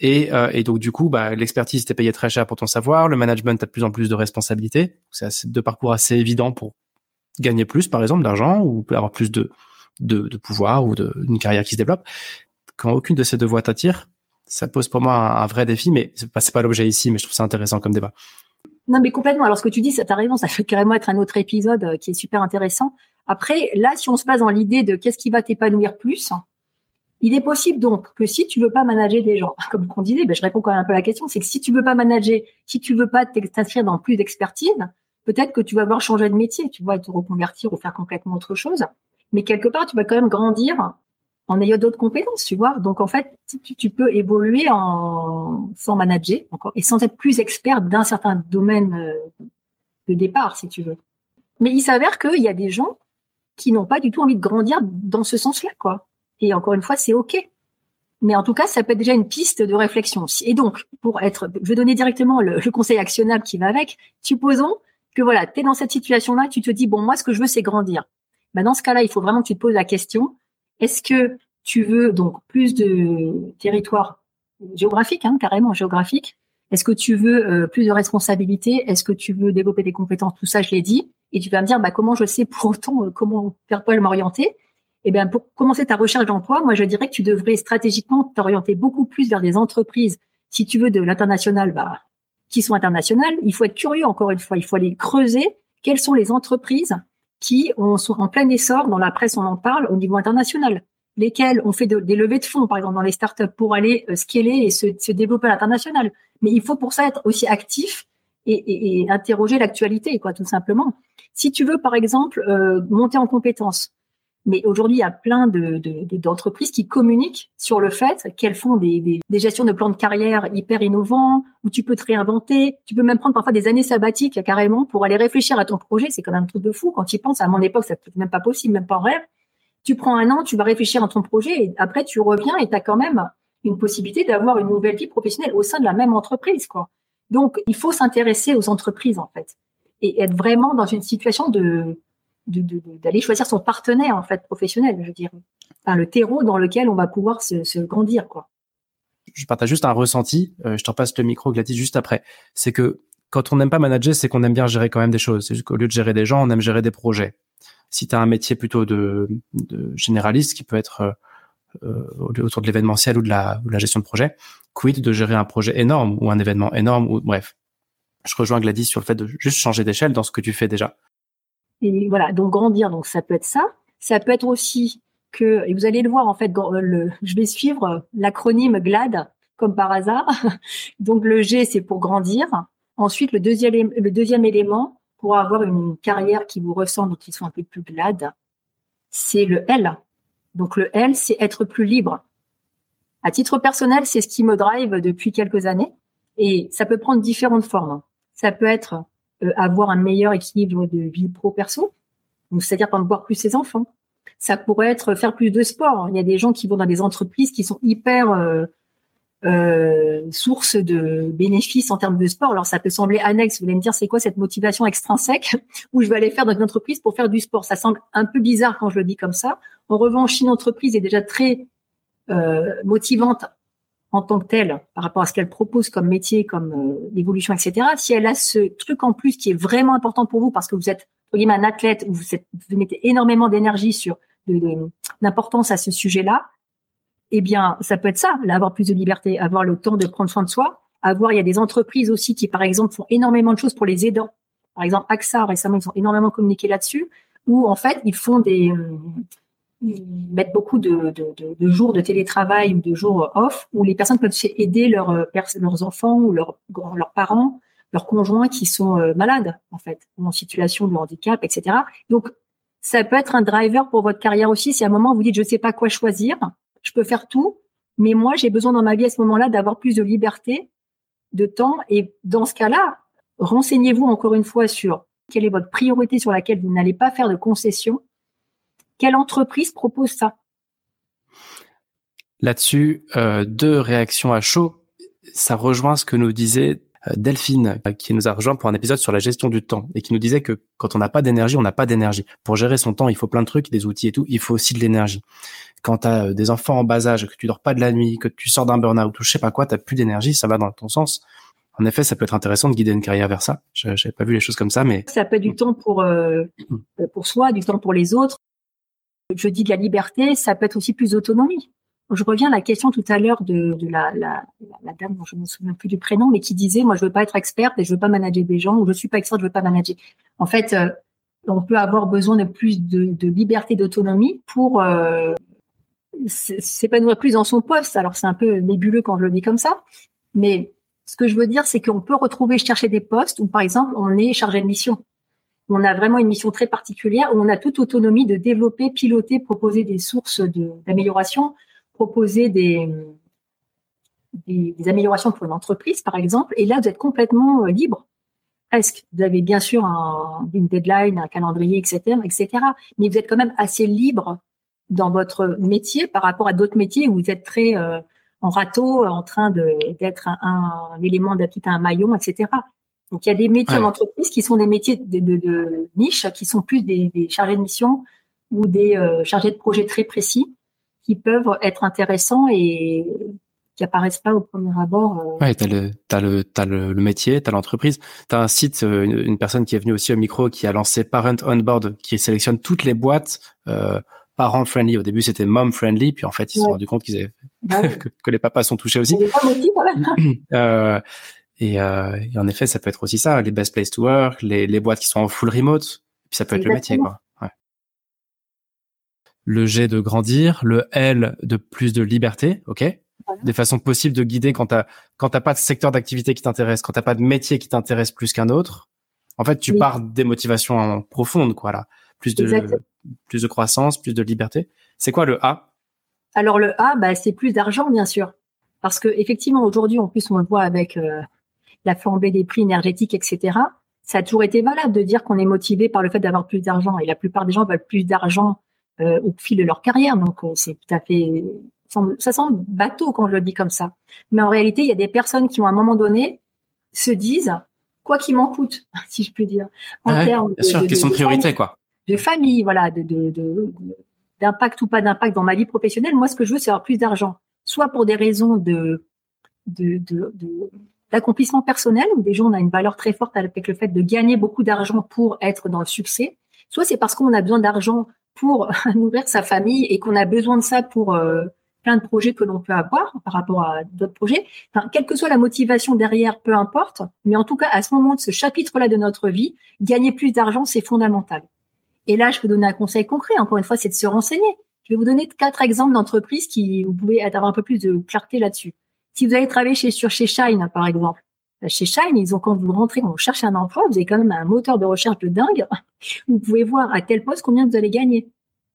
Et, euh, et donc du coup, bah, l'expertise t'est payée très cher pour ton savoir, le management a de plus en plus de responsabilités. C'est deux parcours assez évidents pour gagner plus, par exemple, d'argent ou avoir plus de, de, de pouvoir ou de, une carrière qui se développe quand aucune de ces deux voies t'attire, ça pose pour moi un, vrai défi, mais c'est pas, pas l'objet ici, mais je trouve ça intéressant comme débat. Non, mais complètement. Alors, ce que tu dis, ça t'a raison, ça fait carrément être un autre épisode euh, qui est super intéressant. Après, là, si on se passe dans l'idée de qu'est-ce qui va t'épanouir plus, il est possible donc que si tu veux pas manager des gens, comme on disait, ben, je réponds quand même un peu à la question, c'est que si tu veux pas manager, si tu veux pas t'inscrire dans plus d'expertise, peut-être que tu vas avoir changer de métier, tu vois, te reconvertir ou faire complètement autre chose. Mais quelque part, tu vas quand même grandir en ayant d'autres compétences, tu vois. Donc en fait, tu, tu, peux évoluer en sans manager encore et sans être plus expert d'un certain domaine euh, de départ, si tu veux. Mais il s'avère qu'il y a des gens qui n'ont pas du tout envie de grandir dans ce sens-là, quoi. Et encore une fois, c'est ok. Mais en tout cas, ça peut être déjà une piste de réflexion. Et donc, pour être, je vais donner directement le, conseil actionnable qui va avec. Supposons que voilà, tu es dans cette situation-là, tu te dis bon, moi, ce que je veux, c'est grandir. Ben, dans ce cas-là, il faut vraiment que tu te poses la question est-ce que tu veux donc plus de territoire géographique, hein, carrément géographique Est-ce que tu veux euh, plus de responsabilités Est-ce que tu veux développer des compétences? Tout ça, je l'ai dit. Et tu vas me dire, bah, comment je sais pour autant euh, comment faire quoi m'orienter? Eh bien, pour commencer ta recherche d'emploi, moi, je dirais que tu devrais stratégiquement t'orienter beaucoup plus vers des entreprises. Si tu veux de l'international, bah, qui sont internationales, il faut être curieux. Encore une fois, il faut aller creuser quelles sont les entreprises qui sont en plein essor, dans la presse on en parle, au niveau international, lesquelles ont fait des levées de fonds, par exemple dans les startups, pour aller euh, scaler et se, développer à l'international. Mais il faut pour ça être aussi actif et, interroger l'actualité, quoi, tout simplement. Si tu veux, par exemple, euh, monter en compétences, mais aujourd'hui, il y a plein d'entreprises de, qui communiquent sur le fait qu'elles font des, des, gestions de plans de carrière hyper innovants, où tu peux te réinventer. Tu peux même prendre parfois des années sabbatiques carrément pour aller réfléchir à ton projet. C'est quand même un truc de fou. Quand tu y penses, à mon époque, ça n'était même pas possible, même pas en rêve. Tu prends un an, tu vas réfléchir à ton projet et après tu reviens et tu as quand même une possibilité d'avoir une nouvelle vie professionnelle au sein de la même entreprise. quoi. Donc, il faut s'intéresser aux entreprises en fait et être vraiment dans une situation de d'aller choisir son partenaire en fait professionnel, je dirais. Enfin, le terreau dans lequel on va pouvoir se, grandir, quoi. Je partage juste un ressenti. Euh, je t'en passe le micro, Gladys, juste après. C'est que quand on n'aime pas manager, c'est qu'on aime bien gérer quand même des choses. C'est qu'au lieu de gérer des gens, on aime gérer des projets. Si tu as un métier plutôt de, généraliste qui peut être euh, euh, autour de l'événementiel ou, de la, ou de la gestion de projet, quid de gérer un projet énorme ou un événement énorme ou bref. Je rejoins Gladys sur le fait de juste changer d'échelle dans ce que tu fais déjà. Et voilà, donc grandir, donc ça peut être ça. Ça peut être aussi que, et vous allez le voir en fait, le, je vais suivre l'acronyme GLAD comme par hasard. donc le G c'est pour grandir. Ensuite le deuxième élément pour avoir une carrière qui vous ressemble, qui soit un peu plus GLAD, c'est le L. Donc le L c'est être plus libre. À titre personnel, c'est ce qui me drive depuis quelques années et ça peut prendre différentes formes. Ça peut être euh, avoir un meilleur équilibre de vie pro-perso. C'est-à-dire, par voir plus ses enfants. Ça pourrait être faire plus de sport. Il y a des gens qui vont dans des entreprises qui sont hyper, euh, euh, source de bénéfices en termes de sport. Alors ça peut sembler annexe, vous allez me dire c'est quoi cette motivation extrinsèque où je vais aller faire dans une entreprise pour faire du sport? Ça semble un peu bizarre quand je le dis comme ça. En revanche, une entreprise est déjà très euh, motivante en tant que telle par rapport à ce qu'elle propose comme métier, comme euh, évolution, etc. Si elle a ce truc en plus qui est vraiment important pour vous parce que vous êtes un athlète, vous, vous mettez énormément d'énergie sur d'importance à ce sujet-là, eh bien, ça peut être ça, avoir plus de liberté, avoir le temps de prendre soin de soi, avoir, il y a des entreprises aussi qui, par exemple, font énormément de choses pour les aidants. Par exemple, AXA, récemment, ils ont énormément communiqué là-dessus, où, en fait, ils font des, euh, ils mettent beaucoup de, de, de, jours de télétravail ou de jours off, où les personnes peuvent aider leurs, euh, leurs enfants ou leurs, leurs parents, leurs conjoints qui sont euh, malades, en fait, ou en situation de handicap, etc. Donc, ça peut être un driver pour votre carrière aussi. Si à un moment vous dites je sais pas quoi choisir, je peux faire tout, mais moi, j'ai besoin dans ma vie à ce moment-là d'avoir plus de liberté, de temps. Et dans ce cas-là, renseignez-vous encore une fois sur quelle est votre priorité sur laquelle vous n'allez pas faire de concessions. Quelle entreprise propose ça? Là-dessus, euh, deux réactions à chaud. Ça rejoint ce que nous disait Delphine, euh, qui nous a rejoint pour un épisode sur la gestion du temps et qui nous disait que quand on n'a pas d'énergie, on n'a pas d'énergie. Pour gérer son temps, il faut plein de trucs, des outils et tout. Il faut aussi de l'énergie. Quand tu as euh, des enfants en bas âge, que tu dors pas de la nuit, que tu sors d'un burn-out ou je sais pas quoi, t'as plus d'énergie, ça va dans ton sens. En effet, ça peut être intéressant de guider une carrière vers ça. J'avais pas vu les choses comme ça, mais ça peut être du temps pour pour soi, du temps pour les autres. Je dis de la liberté, ça peut être aussi plus d'autonomie. Je reviens à la question tout à l'heure de, de la, la, la, dame dont je ne me souviens plus du prénom, mais qui disait moi je veux pas être experte et je veux pas manager des gens ou je suis pas experte, je veux pas manager. En fait, euh, on peut avoir besoin de plus de, de liberté, d'autonomie pour euh, s'épanouir plus dans son poste. Alors c'est un peu nébuleux quand je le dis comme ça, mais ce que je veux dire, c'est qu'on peut retrouver chercher des postes où par exemple on est chargé de mission. On a vraiment une mission très particulière où on a toute autonomie de développer, piloter, proposer des sources d'amélioration proposer des, des, améliorations pour une entreprise, par exemple, et là, vous êtes complètement euh, libre. Presque. Vous avez bien sûr un, une deadline, un calendrier, etc., etc. Mais vous êtes quand même assez libre dans votre métier par rapport à d'autres métiers où vous êtes très euh, en râteau, en train d'être un, élément d'être un maillon, etc. Donc il y a des métiers en entreprise qui sont des métiers de, de, niche, qui sont plus des, des, chargés de mission ou des euh, chargés de projet très précis qui peuvent être intéressants et qui apparaissent pas au premier abord. Euh. Ouais, t'as le t'as le t'as le, le métier, t'as l'entreprise, t'as un site, euh, une, personne qui est venue aussi au micro qui a lancé Parent On Board, qui sélectionne toutes les boîtes euh, parent friendly. Au début c'était mom friendly, puis en fait ils se sont rendus compte qu'ils avaient bah que, les papas sont touchés aussi. euh, et, euh, et, en effet, ça peut être aussi ça, les best place to work, les, les boîtes qui sont en full remote, puis ça peut être le métier quoi le G de grandir, le L de plus de liberté, ok? Des façons possibles de guider quand t'as quand t'as pas de secteur d'activité qui t'intéresse, quand t'as pas de métier qui t'intéresse plus qu'un autre. En fait, tu pars des motivations profondes, quoi là. Plus de plus de croissance, plus de liberté. C'est quoi le A? Alors le A, bah, c'est plus d'argent, bien sûr, parce que effectivement aujourd'hui, en plus, on le voit avec euh, la flambée des prix énergétiques, etc. Ça a toujours été valable de dire qu'on est motivé par le fait d'avoir plus d'argent, et la plupart des gens veulent plus d'argent euh, au fil de leur carrière. Donc euh, c'est tout à fait ça semble bateau quand je le dis comme ça. Mais en réalité, il y a des personnes qui, à un moment donné, se disent, quoi qu'il m'en coûte, si je puis dire, en termes bien sûr, de, question de, priorité, quoi. De famille, voilà, de, de, d'impact ou pas d'impact dans ma vie professionnelle. Moi, ce que je veux, c'est avoir plus d'argent, soit pour des raisons de, de, de, d'accomplissement personnel, où des gens on a une valeur très forte avec le fait de gagner beaucoup d'argent pour être dans le succès, soit c'est parce qu'on a besoin d'argent pour nourrir sa famille et qu'on a besoin de ça pour euh, plein de projets que l'on peut avoir par rapport à d'autres projets. Quelle que soit la motivation derrière, peu importe. Mais en tout cas, à ce moment de ce chapitre-là de notre vie, gagner plus d'argent, c'est fondamental. Et là, je peux donner un conseil concret. Encore une fois, c'est de se renseigner. Je vais vous donner quatre exemples d'entreprises qui vous pouvez avoir un peu plus de clarté là-dessus. Si vous allez travailler chez, sur chez Shine, par exemple, chez Shine, ils ont quand vous rentrez, quand vous cherchez un emploi, vous avez quand même un moteur de recherche de dingue. Vous pouvez voir à tel poste combien vous allez gagner.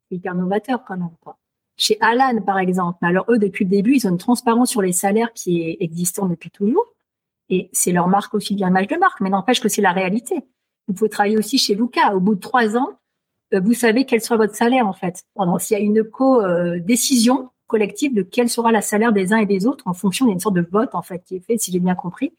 C'est hyper novateur quand même. Quoi. Chez Alan, par exemple, alors eux, depuis le début, ils ont une transparence sur les salaires qui est existante depuis toujours. Et c'est leur marque aussi, bien l'image de marque, mais n'empêche que c'est la réalité. Vous pouvez travailler aussi chez Luca. Au bout de trois ans, euh, vous savez quel sera votre salaire en fait. S'il y a une co-décision, collective de quel sera le salaire des uns et des autres en fonction d'une sorte de vote en fait qui est fait, si j'ai bien compris.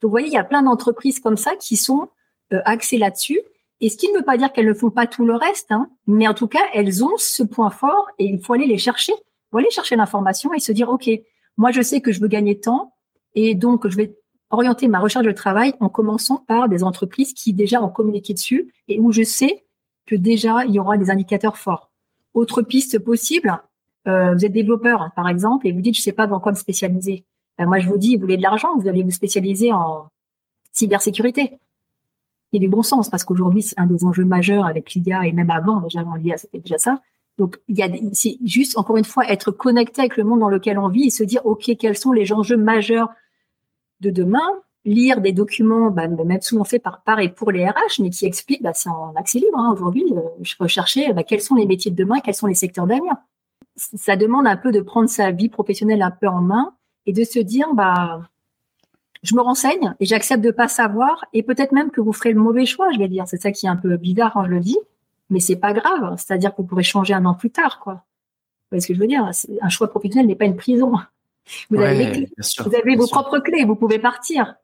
Donc vous voyez, il y a plein d'entreprises comme ça qui sont euh, axées là-dessus. Et ce qui ne veut pas dire qu'elles ne font pas tout le reste, hein, mais en tout cas, elles ont ce point fort et il faut aller les chercher. Il faut aller chercher l'information et se dire, OK, moi je sais que je veux gagner temps et donc je vais orienter ma recherche de travail en commençant par des entreprises qui déjà ont communiqué dessus et où je sais que déjà il y aura des indicateurs forts. Autre piste possible, euh, vous êtes développeur par exemple et vous dites je sais pas dans quoi me spécialiser. Ben, moi je vous dis vous voulez de l'argent, vous allez vous spécialiser en cybersécurité. A du bon sens parce qu'aujourd'hui c'est un des enjeux majeurs avec l'IA et même avant déjà avant l'IA c'était déjà ça. Donc il y a c'est juste encore une fois être connecté avec le monde dans lequel on vit et se dire ok quels sont les enjeux majeurs de demain, lire des documents, bah, même souvent faits par par et pour les RH, mais qui expliquent, c'est en accès libre hein, aujourd'hui. Euh, je recherchais bah, quels sont les métiers de demain, quels sont les secteurs d'avenir. Ça demande un peu de prendre sa vie professionnelle un peu en main et de se dire, bah, je me renseigne et j'accepte de pas savoir et peut-être même que vous ferez le mauvais choix, je vais dire. C'est ça qui est un peu bizarre quand je le dis, mais c'est pas grave. C'est-à-dire que vous pourrez changer un an plus tard, quoi. Vous voyez ce que je veux dire? Un choix professionnel n'est pas une prison. Vous avez, vous avez vos propres clés, vous pouvez partir.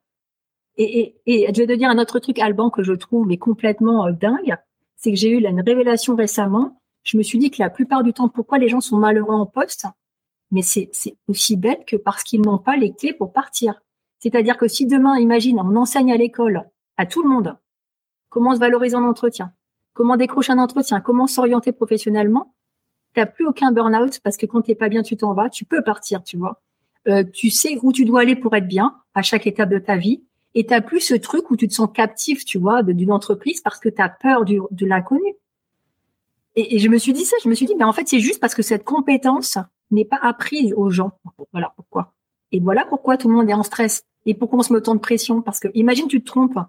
Et, et, et, je vais te dire un autre truc, Alban, que je trouve mais complètement euh, dingue, c'est que j'ai eu une révélation récemment. Je me suis dit que la plupart du temps, pourquoi les gens sont malheureux en poste, mais c'est aussi bête que parce qu'ils n'ont pas les clés pour partir. C'est-à-dire que si demain, imagine, on enseigne à l'école à tout le monde comment se valoriser en entretien, comment décrocher un entretien, comment s'orienter professionnellement, t'as plus aucun burn-out parce que quand t'es pas bien, tu t'en vas, tu peux partir, tu vois. Euh, tu sais où tu dois aller pour être bien à chaque étape de ta vie. Et t'as plus ce truc où tu te sens captif, tu vois, d'une entreprise parce que tu as peur du, de l'inconnu. Et, et, je me suis dit ça, je me suis dit, mais en fait, c'est juste parce que cette compétence n'est pas apprise aux gens. Voilà pourquoi. Et voilà pourquoi tout le monde est en stress. Et pourquoi on se met autant de pression Parce que imagine, tu te trompes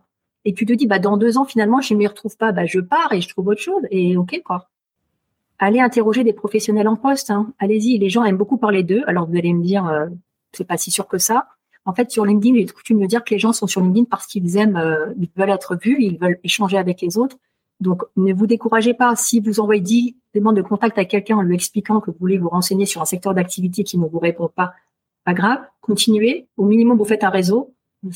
et tu te dis, bah dans deux ans, finalement, je ne m'y retrouve pas, bah je pars et je trouve autre chose. Et ok, quoi. Allez interroger des professionnels en poste. Hein. Allez-y, les gens aiment beaucoup parler d'eux. Alors vous allez me dire, euh, c'est pas si sûr que ça. En fait, sur LinkedIn, j'ai coutume de dire que les gens sont sur LinkedIn parce qu'ils aiment, euh, ils veulent être vus, ils veulent échanger avec les autres. Donc, ne vous découragez pas. Si vous envoyez 10 demandes de contact à quelqu'un en lui expliquant que vous voulez vous renseigner sur un secteur d'activité qui ne vous répond pas, pas grave. Continuez. Au minimum, vous faites un réseau. Vous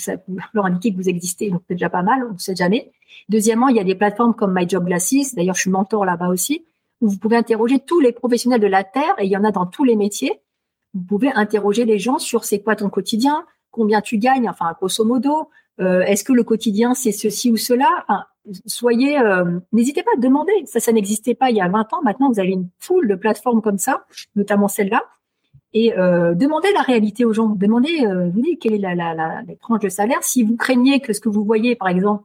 leur indiquez que vous existez, donc c'est déjà pas mal, on ne sait jamais. Deuxièmement, il y a des plateformes comme My Job Glasses. D'ailleurs, je suis mentor là-bas aussi, où vous pouvez interroger tous les professionnels de la Terre, et il y en a dans tous les métiers vous pouvez interroger les gens sur c'est quoi ton quotidien, combien tu gagnes, enfin grosso modo, euh, est-ce que le quotidien c'est ceci ou cela? Soyez, euh, n'hésitez pas à demander. Ça, ça n'existait pas il y a 20 ans. Maintenant, vous avez une foule de plateformes comme ça, notamment celle-là. Et euh, demandez la réalité aux gens. Demandez, euh, vous dites quelle est la, la, la, la tranche de salaire. Si vous craignez que ce que vous voyez, par exemple,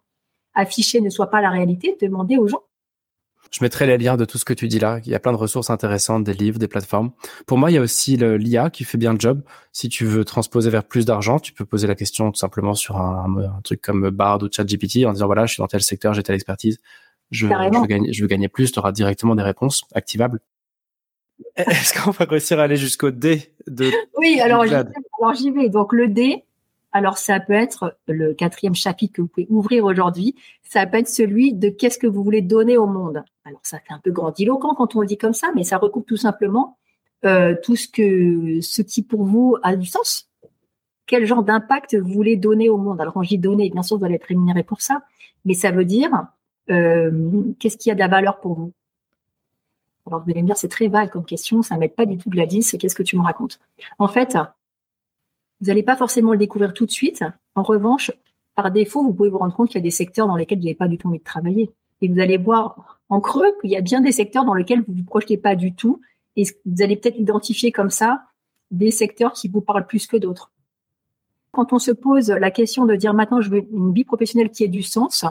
affiché ne soit pas la réalité, demandez aux gens. Je mettrai les liens de tout ce que tu dis là. Il y a plein de ressources intéressantes, des livres, des plateformes. Pour moi, il y a aussi l'IA qui fait bien le job. Si tu veux transposer vers plus d'argent, tu peux poser la question tout simplement sur un, un, truc comme Bard ou ChatGPT en disant voilà, je suis dans tel secteur, j'ai telle expertise, je, je, veux gagner, je veux gagner plus. Tu auras directement des réponses activables. Est-ce qu'on va réussir à aller jusqu'au D de Oui, alors j'y vais. Donc le D, alors ça peut être le quatrième chapitre que vous pouvez ouvrir aujourd'hui. Ça peut être celui de qu'est-ce que vous voulez donner au monde. Alors ça fait un peu grandiloquent quand on le dit comme ça, mais ça recoupe tout simplement euh, tout ce que ce qui pour vous a du sens. Quel genre d'impact vous voulez donner au monde? Alors quand je dis donner, bien sûr vous allez être rémunéré pour ça, mais ça veut dire euh, qu'est-ce qui a de la valeur pour vous? Alors vous allez me dire c'est très vague comme question, ça m'aide pas du tout de la 10, qu'est-ce que tu me racontes? En fait, vous n'allez pas forcément le découvrir tout de suite. En revanche, par défaut, vous pouvez vous rendre compte qu'il y a des secteurs dans lesquels vous n'avez pas du tout envie de travailler. Et vous allez voir en creux qu'il y a bien des secteurs dans lesquels vous ne vous projetez pas du tout. Et vous allez peut-être identifier comme ça des secteurs qui vous parlent plus que d'autres. Quand on se pose la question de dire maintenant je veux une vie professionnelle qui ait du sens,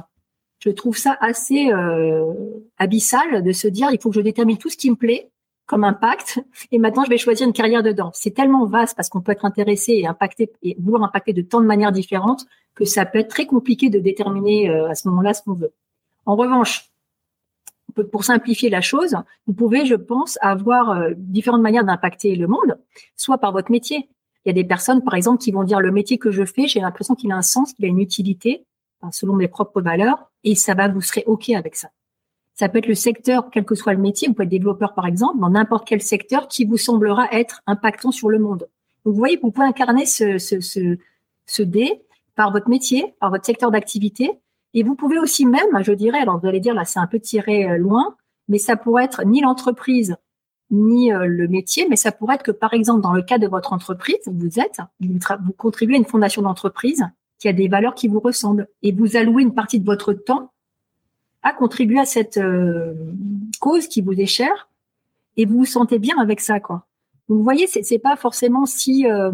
je trouve ça assez euh, abyssal de se dire il faut que je détermine tout ce qui me plaît comme impact et maintenant je vais choisir une carrière dedans. C'est tellement vaste parce qu'on peut être intéressé et impacté et vouloir impacter de tant de manières différentes que ça peut être très compliqué de déterminer euh, à ce moment-là ce qu'on veut. En revanche, pour simplifier la chose, vous pouvez, je pense, avoir euh, différentes manières d'impacter le monde, soit par votre métier. Il y a des personnes, par exemple, qui vont dire le métier que je fais, j'ai l'impression qu'il a un sens, qu'il a une utilité, selon mes propres valeurs, et ça va, vous serez OK avec ça. Ça peut être le secteur, quel que soit le métier. Vous pouvez être développeur, par exemple, dans n'importe quel secteur qui vous semblera être impactant sur le monde. Vous voyez, vous pouvez incarner ce, ce, ce, ce dé par votre métier, par votre secteur d'activité. Et vous pouvez aussi même, je dirais, alors vous allez dire, là, c'est un peu tiré euh, loin, mais ça pourrait être ni l'entreprise, ni euh, le métier, mais ça pourrait être que, par exemple, dans le cas de votre entreprise, vous êtes, vous contribuez à une fondation d'entreprise qui a des valeurs qui vous ressemblent et vous allouez une partie de votre temps à contribuer à cette euh, cause qui vous est chère et vous vous sentez bien avec ça, quoi. vous voyez, c'est, c'est pas forcément si euh,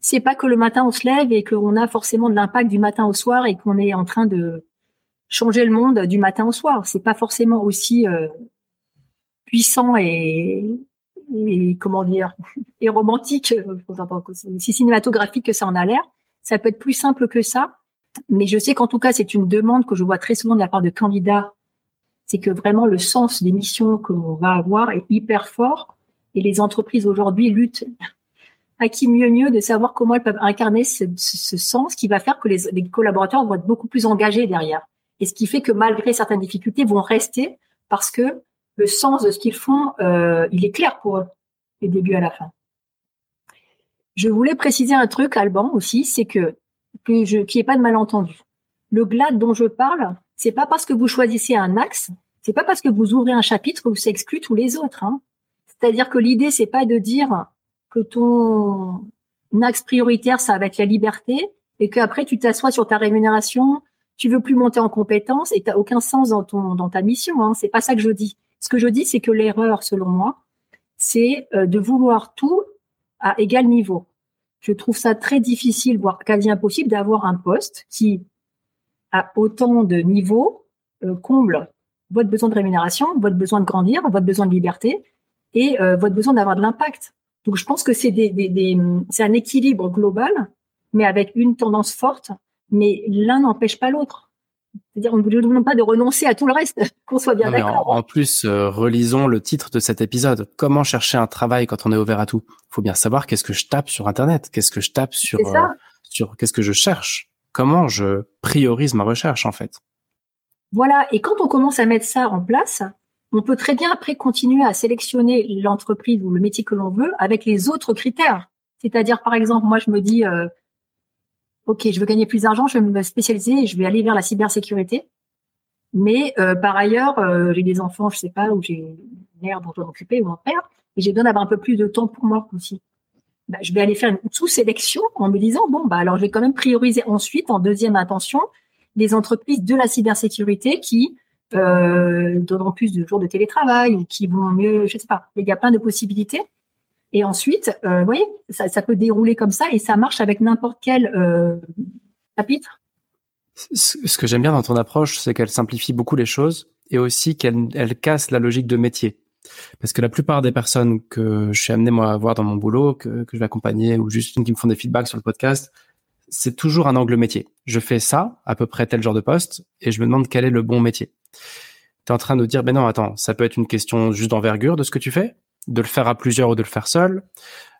c'est pas que le matin on se lève et qu'on a forcément de l'impact du matin au soir et qu'on est en train de changer le monde du matin au soir. C'est pas forcément aussi euh, puissant et, et, comment dire et romantique, si cinématographique que ça en a l'air. Ça peut être plus simple que ça, mais je sais qu'en tout cas c'est une demande que je vois très souvent de la part de candidats. C'est que vraiment le sens des missions qu'on va avoir est hyper fort et les entreprises aujourd'hui luttent à qui mieux mieux de savoir comment elles peuvent incarner ce, sens qui va faire que les, les collaborateurs vont être beaucoup plus engagés derrière. Et ce qui fait que malgré certaines difficultés, vont rester parce que le sens de ce qu'ils font, euh, il est clair pour eux, du début à la fin. Je voulais préciser un truc, Alban, aussi, c'est que, que je, qu'il n'y ait pas de malentendu. Le GLAD dont je parle, c'est pas parce que vous choisissez un axe, c'est pas parce que vous ouvrez un chapitre que vous excluez tous les autres. Hein. C'est-à-dire que l'idée, c'est pas de dire que ton axe prioritaire, ça va être la liberté, et qu'après tu t'assois sur ta rémunération, tu veux plus monter en compétence et tu n'as aucun sens dans ton dans ta mission. Hein. C'est pas ça que je dis. Ce que je dis, c'est que l'erreur, selon moi, c'est euh, de vouloir tout à égal niveau. Je trouve ça très difficile, voire quasi impossible, d'avoir un poste qui, à autant de niveaux, euh, comble votre besoin de rémunération, votre besoin de grandir, votre besoin de liberté et euh, votre besoin d'avoir de l'impact. Donc, je pense que c'est des, c'est un équilibre global, mais avec une tendance forte mais l'un n'empêche pas l'autre. C'est-à-dire, on ne vous demande pas de renoncer à tout le reste, qu'on soit bien d'accord. En, plus, euh, relisons le titre de cet épisode. Comment chercher un travail quand on est ouvert à tout? Il faut bien savoir qu'est-ce que je tape sur Internet, qu'est-ce que je tape sur, euh, sur qu'est-ce que je cherche, comment je priorise ma recherche en fait? Voilà. Et quand on commence à mettre ça en place, on peut très bien après continuer à sélectionner l'entreprise ou le métier que l'on veut avec les autres critères. C'est-à-dire, par exemple, moi, je me dis, euh, ok, je veux gagner plus d'argent, je vais me spécialiser et je vais aller vers la cybersécurité. Mais euh, par ailleurs, euh, j'ai des enfants, je sais pas, ou j'ai une mère dont je dois ou un père, et j'ai besoin d'avoir un peu plus de temps pour moi aussi. Bah, je vais aller faire une sous-sélection en me disant bon bah alors je vais quand même prioriser ensuite en deuxième intention les entreprises de la cybersécurité qui euh, donneront plus de jours de télétravail ou qui vont mieux, je sais pas. Il y a plein de possibilités. Et ensuite, euh, vous voyez, ça, peut dérouler comme ça et ça marche avec n'importe quel euh, chapitre. Ce que j'aime bien dans ton approche, c'est qu'elle simplifie beaucoup les choses et aussi qu'elle elle casse la logique de métier. Parce que la plupart des personnes que je suis amené moi à voir dans mon boulot, que, je vais accompagner ou juste qui me font des feedbacks sur le podcast, c'est toujours un angle métier. Je fais ça, à peu près tel genre de poste, et je me demande quel est le bon métier. Tu es en train de dire, ben non, attends, ça peut être une question juste d'envergure de ce que tu fais, de le faire à plusieurs ou de le faire seul.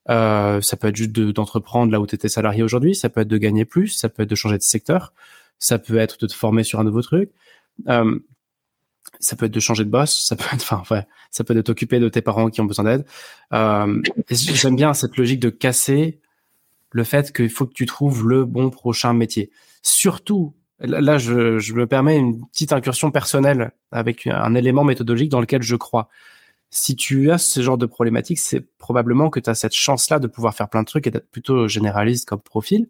Euh, ça peut être juste d'entreprendre là où tu étais salarié aujourd'hui, ça peut être de gagner plus, ça peut être de changer de secteur, ça peut être de te former sur un nouveau truc, euh, ça peut être de changer de boss, ça peut être, enfin, ouais, ça peut être de t'occuper de tes parents qui ont besoin d'aide. Euh, J'aime bien cette logique de casser le fait qu'il faut que tu trouves le bon prochain métier. Surtout, là, je, je me permets une petite incursion personnelle avec un élément méthodologique dans lequel je crois si tu as ce genre de problématique, c'est probablement que tu as cette chance-là de pouvoir faire plein de trucs et d'être plutôt généraliste comme profil.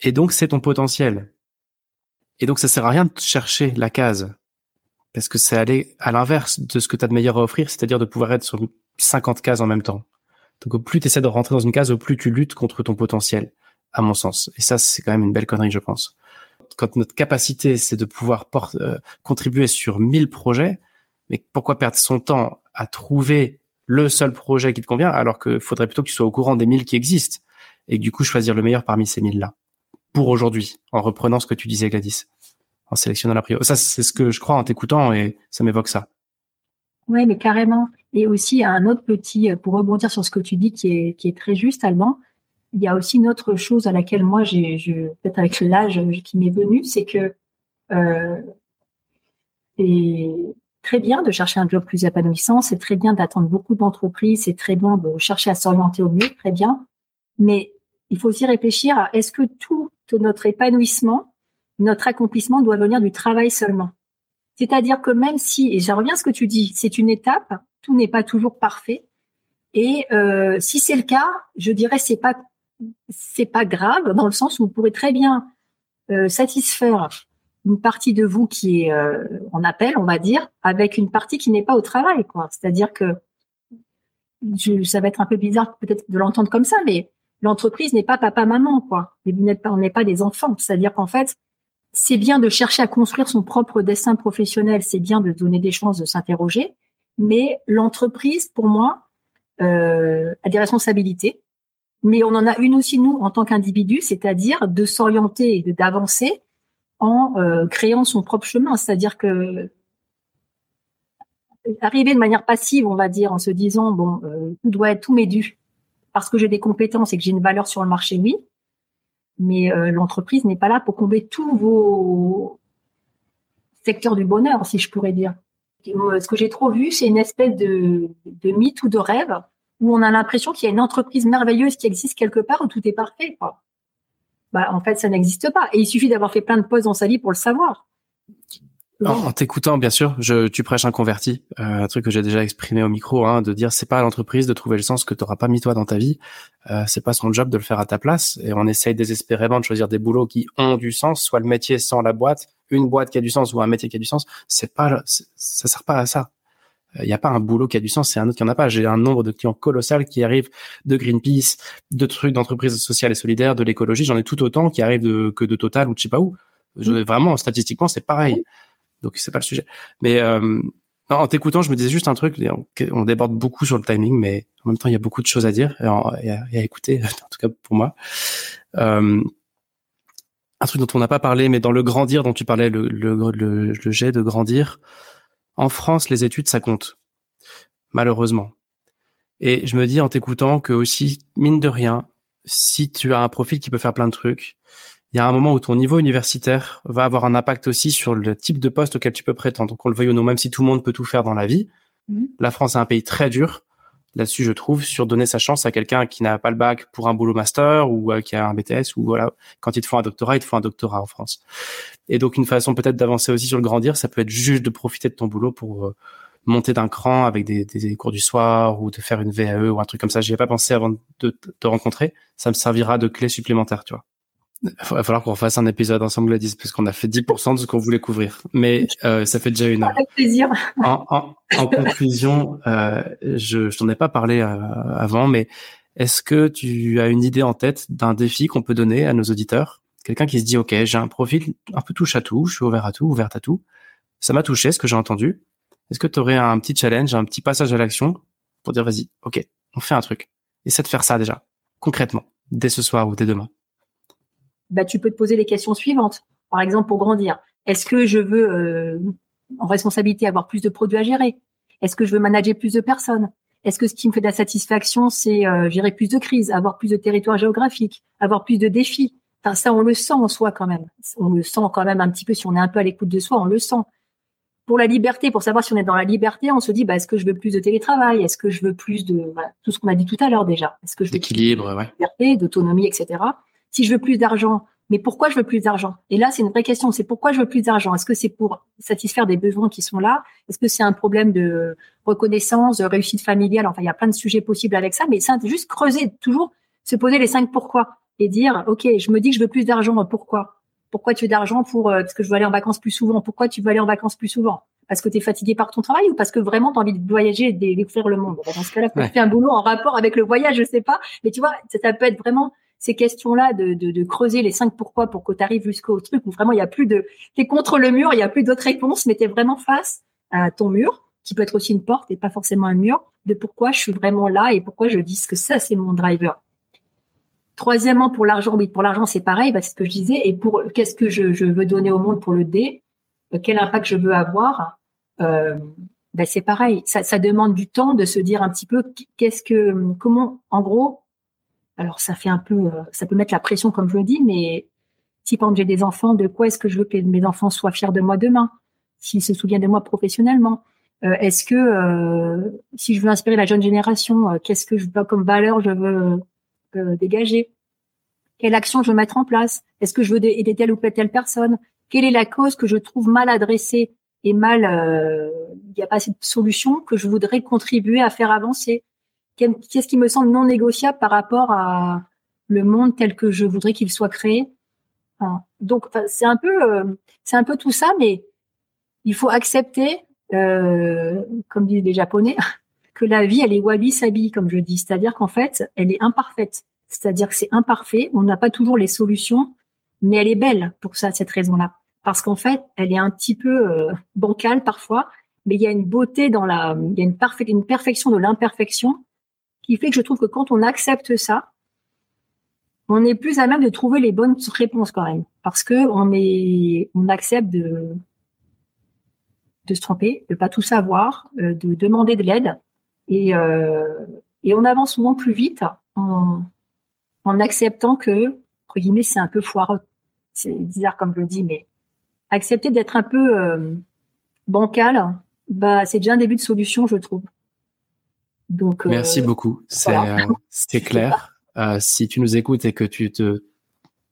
Et donc, c'est ton potentiel. Et donc, ça sert à rien de chercher la case. Parce que c'est aller à l'inverse de ce que tu as de meilleur à offrir, c'est-à-dire de pouvoir être sur 50 cases en même temps. Donc, au plus tu essaies de rentrer dans une case, au plus tu luttes contre ton potentiel, à mon sens. Et ça, c'est quand même une belle connerie, je pense. Quand notre capacité, c'est de pouvoir euh, contribuer sur 1000 projets, mais pourquoi perdre son temps à trouver le seul projet qui te convient alors qu'il faudrait plutôt que tu sois au courant des 1000 qui existent et du coup choisir le meilleur parmi ces 1000 là pour aujourd'hui en reprenant ce que tu disais Gladys en sélectionnant la priorité. Ça c'est ce que je crois en t'écoutant et ça m'évoque ça. Oui, mais carrément. Et aussi un autre petit pour rebondir sur ce que tu dis qui est qui est très juste allemand. Il y a aussi une autre chose à laquelle moi j'ai peut-être avec l'âge qui m'est venu, c'est que euh, c'est très bien de chercher un job plus épanouissant, c'est très bien d'attendre beaucoup d'entreprises, c'est très bien de chercher à s'orienter au mieux, très bien. Mais il faut aussi réfléchir à est-ce que tout notre épanouissement, notre accomplissement doit venir du travail seulement. C'est-à-dire que même si, et je reviens à ce que tu dis, c'est une étape, tout n'est pas toujours parfait. Et euh, si c'est le cas, je dirais c'est pas c'est pas grave dans le sens où vous pourrez très bien euh, satisfaire une partie de vous qui est euh, en appel, on va dire, avec une partie qui n'est pas au travail, quoi. C'est-à-dire que je, ça va être un peu bizarre peut-être de l'entendre comme ça, mais l'entreprise n'est pas papa maman, quoi. Mais vous n'êtes pas, on n'est pas des enfants. C'est-à-dire qu'en fait, c'est bien de chercher à construire son propre destin professionnel, c'est bien de donner des chances de s'interroger, mais l'entreprise, pour moi, euh, a des responsabilités. Mais on en a une aussi nous en tant qu'individu, c'est-à-dire de s'orienter et d'avancer en euh, créant son propre chemin. C'est-à-dire que arriver de manière passive, on va dire, en se disant bon, euh, tout doit être tout m'est dû parce que j'ai des compétences et que j'ai une valeur sur le marché, oui mais euh, l'entreprise n'est pas là pour combler tous vos secteurs du bonheur, si je pourrais dire. Ce que j'ai trop vu, c'est une espèce de, de mythe ou de rêve où on a l'impression qu'il y a une entreprise merveilleuse qui existe quelque part où tout est parfait. Bah, en fait, ça n'existe pas. Et il suffit d'avoir fait plein de pauses dans sa vie pour le savoir. En, t'écoutant, bien sûr, je, tu prêches un converti, euh, un truc que j'ai déjà exprimé au micro, hein, de dire c'est pas à l'entreprise de trouver le sens que tu n'auras pas mis toi dans ta vie, euh, c'est pas son job de le faire à ta place, et on essaye désespérément de choisir des boulots qui ont du sens, soit le métier sans la boîte, une boîte qui a du sens ou un métier qui a du sens, c'est pas, ça sert pas à ça. Il n'y a pas un boulot qui a du sens, c'est un autre qui en a pas. J'ai un nombre de clients colossal qui arrivent de Greenpeace, de trucs d'entreprises sociales et solidaires, de l'écologie. J'en ai tout autant qui arrivent de, que de Total ou de je sais pas où. Je, vraiment, statistiquement, c'est pareil donc c'est pas le sujet. Mais euh, en t'écoutant, je me disais juste un truc. On, déborde beaucoup sur le timing, mais en même temps, il y a beaucoup de choses à dire et, à, écouter, en tout cas pour moi. Euh, un truc dont on n'a pas parlé, mais dans le grandir dont tu parlais, le, le, le, le jet de grandir. En France, les études, ça compte, malheureusement. Et je me dis en t'écoutant que aussi, mine de rien, si tu as un profil qui peut faire plein de trucs, il y a un moment où ton niveau universitaire va avoir un impact aussi sur le type de poste auquel tu peux prétendre. Donc on le veuille ou non, même si tout le monde peut tout faire dans la vie, mhm. la France est un pays très dur là-dessus, je trouve, sur donner sa chance à quelqu'un qui n'a pas le bac pour un boulot master ou euh, qui a un BTS ou voilà, quand il te faut un doctorat, il te faut un doctorat en France. Et donc une façon peut-être d'avancer aussi sur le grandir, ça peut être juste de profiter de ton boulot pour euh, monter d'un cran avec des, des, cours du soir ou de faire une VAE ou un truc comme ça. J'y ai pas pensé avant de te rencontrer. Ça me servira de clé supplémentaire, tu vois. Il va falloir qu'on fasse un épisode ensemble, Gladys, parce qu'on a fait 10% de ce qu'on voulait couvrir. Mais euh, ça fait déjà une heure. Avec plaisir. En, en, en conclusion, euh, je, je t'en ai pas parlé euh, avant, mais est-ce que tu as une idée en tête d'un défi qu'on peut donner à nos auditeurs? Quelqu'un qui se dit, OK, j'ai un profil un peu touche à tout, je suis ouvert à tout, ouverte à tout. Ça m'a touché, ce que j'ai entendu. Est-ce que tu aurais un petit challenge, un petit passage à l'action pour dire, vas-y, OK, on fait un truc. Essaie de faire ça déjà, concrètement, dès ce soir ou dès demain bah, tu peux te poser les questions suivantes. Par exemple, pour grandir, est-ce que je veux euh, en responsabilité avoir plus de produits à gérer? Est-ce que je veux manager plus de personnes? Est-ce que ce qui me fait de la satisfaction, c'est euh, gérer plus de crises, avoir plus de territoires géographiques, avoir plus de défis? Enfin, ça, on le sent en soi quand même. On le sent quand même un petit peu. Si on est un peu à l'écoute de soi, on le sent. Pour la liberté, pour savoir si on est dans la liberté, on se dit, bah, est-ce que je veux plus de télétravail? Est-ce que je veux plus de tout ce qu'on a dit tout à l'heure déjà Est-ce que je veux d'équilibre, ouais. liberté, d'autonomie, etc si je veux plus d'argent, mais pourquoi je veux plus d'argent? Et là, c'est une vraie question. C'est pourquoi je veux plus d'argent? Est-ce que c'est pour satisfaire des besoins qui sont là? Est-ce que c'est un problème de reconnaissance, de réussite familiale? Enfin, il y a plein de sujets possibles avec ça, mais c'est juste creuser, toujours se poser les cinq pourquoi et dire, ok, je me dis que je veux plus d'argent. Pourquoi? Pourquoi tu veux d'argent pour euh, parce que je veux aller en vacances plus souvent? Pourquoi tu veux aller en vacances plus souvent? Parce que tu es fatigué par ton travail ou parce que vraiment tu as envie de voyager et de découvrir le monde? Dans ce cas-là, tu fais un boulot en rapport avec le voyage, je sais pas. Mais tu vois, ça peut être vraiment ces questions-là, de, creuser les cinq pourquoi pour que tu arrives jusqu'au truc où vraiment il y a plus de, t'es contre le mur, il y a plus d'autres réponses, mais t'es vraiment face à ton mur, qui peut être aussi une porte et pas forcément un mur, de pourquoi je suis vraiment là et pourquoi je dis que ça c'est mon driver. Troisièmement, pour l'argent, oui, pour l'argent c'est pareil, bah, c'est ce que je disais. Et pour qu'est-ce que je, veux donner au monde pour le D, euh, quel impact je veux avoir, euh, ben c'est pareil. Ça, ça demande du temps de se dire un petit peu qu'est-ce que, comment, en gros, alors ça fait un peu, euh, ça peut mettre la pression comme je le dis, mais si par j'ai des enfants, de quoi est-ce que je veux que mes enfants soient fiers de moi demain s'il se souvient de moi professionnellement? Euh, est-ce que euh, si je veux inspirer la jeune génération, qu'est-ce que je veux comme valeur je veux dégager? Quelle action je veux mettre en place? Est-ce que je veux aider telle ou telle personne? Quelle est la cause que je trouve mal adressée et mal il n'y a pas assez de solutions que je voudrais contribuer à faire avancer? Qu'est-ce qui me semble non négociable par rapport à le monde tel que je voudrais qu'il soit créé? Donc c'est un peu c'est un peu tout ça, mais il faut accepter euh, comme disent les Japonais, que la vie, elle est wabi-sabi, comme je dis. C'est-à-dire qu'en fait, elle est imparfaite. C'est-à-dire que c'est imparfait, on n'a pas toujours les solutions, mais elle est belle pour ça, cette raison-là. Parce qu'en fait, elle est un petit peu euh, bancale parfois, mais il y a une beauté dans la, il y a une, une perfection de l'imperfection qui fait que je trouve que quand on accepte ça, on est plus à même de trouver les bonnes réponses quand même, parce que on est, on accepte de, de se tromper, de pas tout savoir, euh, de demander de l'aide. Et, euh, et on avance souvent plus vite en, en acceptant que, entre guillemets, c'est un peu foireux. C'est bizarre comme je le dis, mais accepter d'être un peu euh, bancal, bah, c'est déjà un début de solution, je trouve. Donc, Merci beaucoup. C'est clair. si tu nous écoutes et que tu te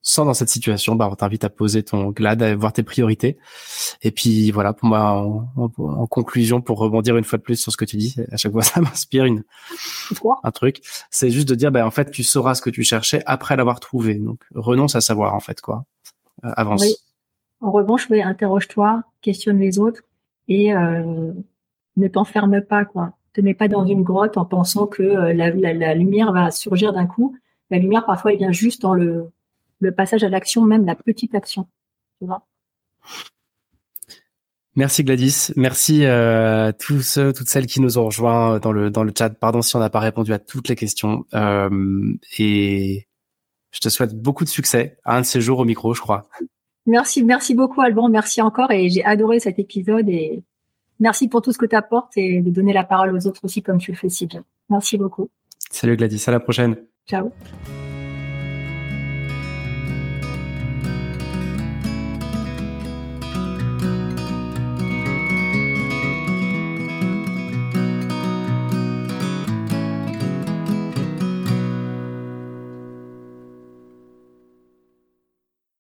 sans dans cette situation, bah, on t'invite à poser ton GLAD, à voir tes priorités. Et puis voilà, pour moi, en, conclusion, pour rebondir une fois de plus sur ce que tu dis, à chaque fois ça m'inspire une un truc. C'est juste de dire, bah, en fait, tu sauras ce que tu cherchais après l'avoir trouvé. Donc renonce à savoir en fait quoi. Euh, avance. Oui. En revanche, oui, interroge-toi, questionne les autres et euh, ne t'enferme pas quoi. Te mets pas dans une grotte en pensant que euh, la, la, la lumière va surgir d'un coup. La lumière parfois elle vient juste dans le le passage à l'action, même la petite action. Tu vois? Merci Gladys, merci euh, tous ceux, toutes celles qui nous ont rejoints dans le dans le chat. Pardon si on n'a pas répondu à toutes les questions. Euh, et je te souhaite beaucoup de succès à un de ces jours au micro, je crois. Merci, merci beaucoup Alban, merci encore et j'ai adoré cet épisode et merci pour tout ce que tu apportes et de donner la parole aux autres aussi comme tu le fais si bien. Merci beaucoup. Salut Gladys, à la prochaine. Ciao.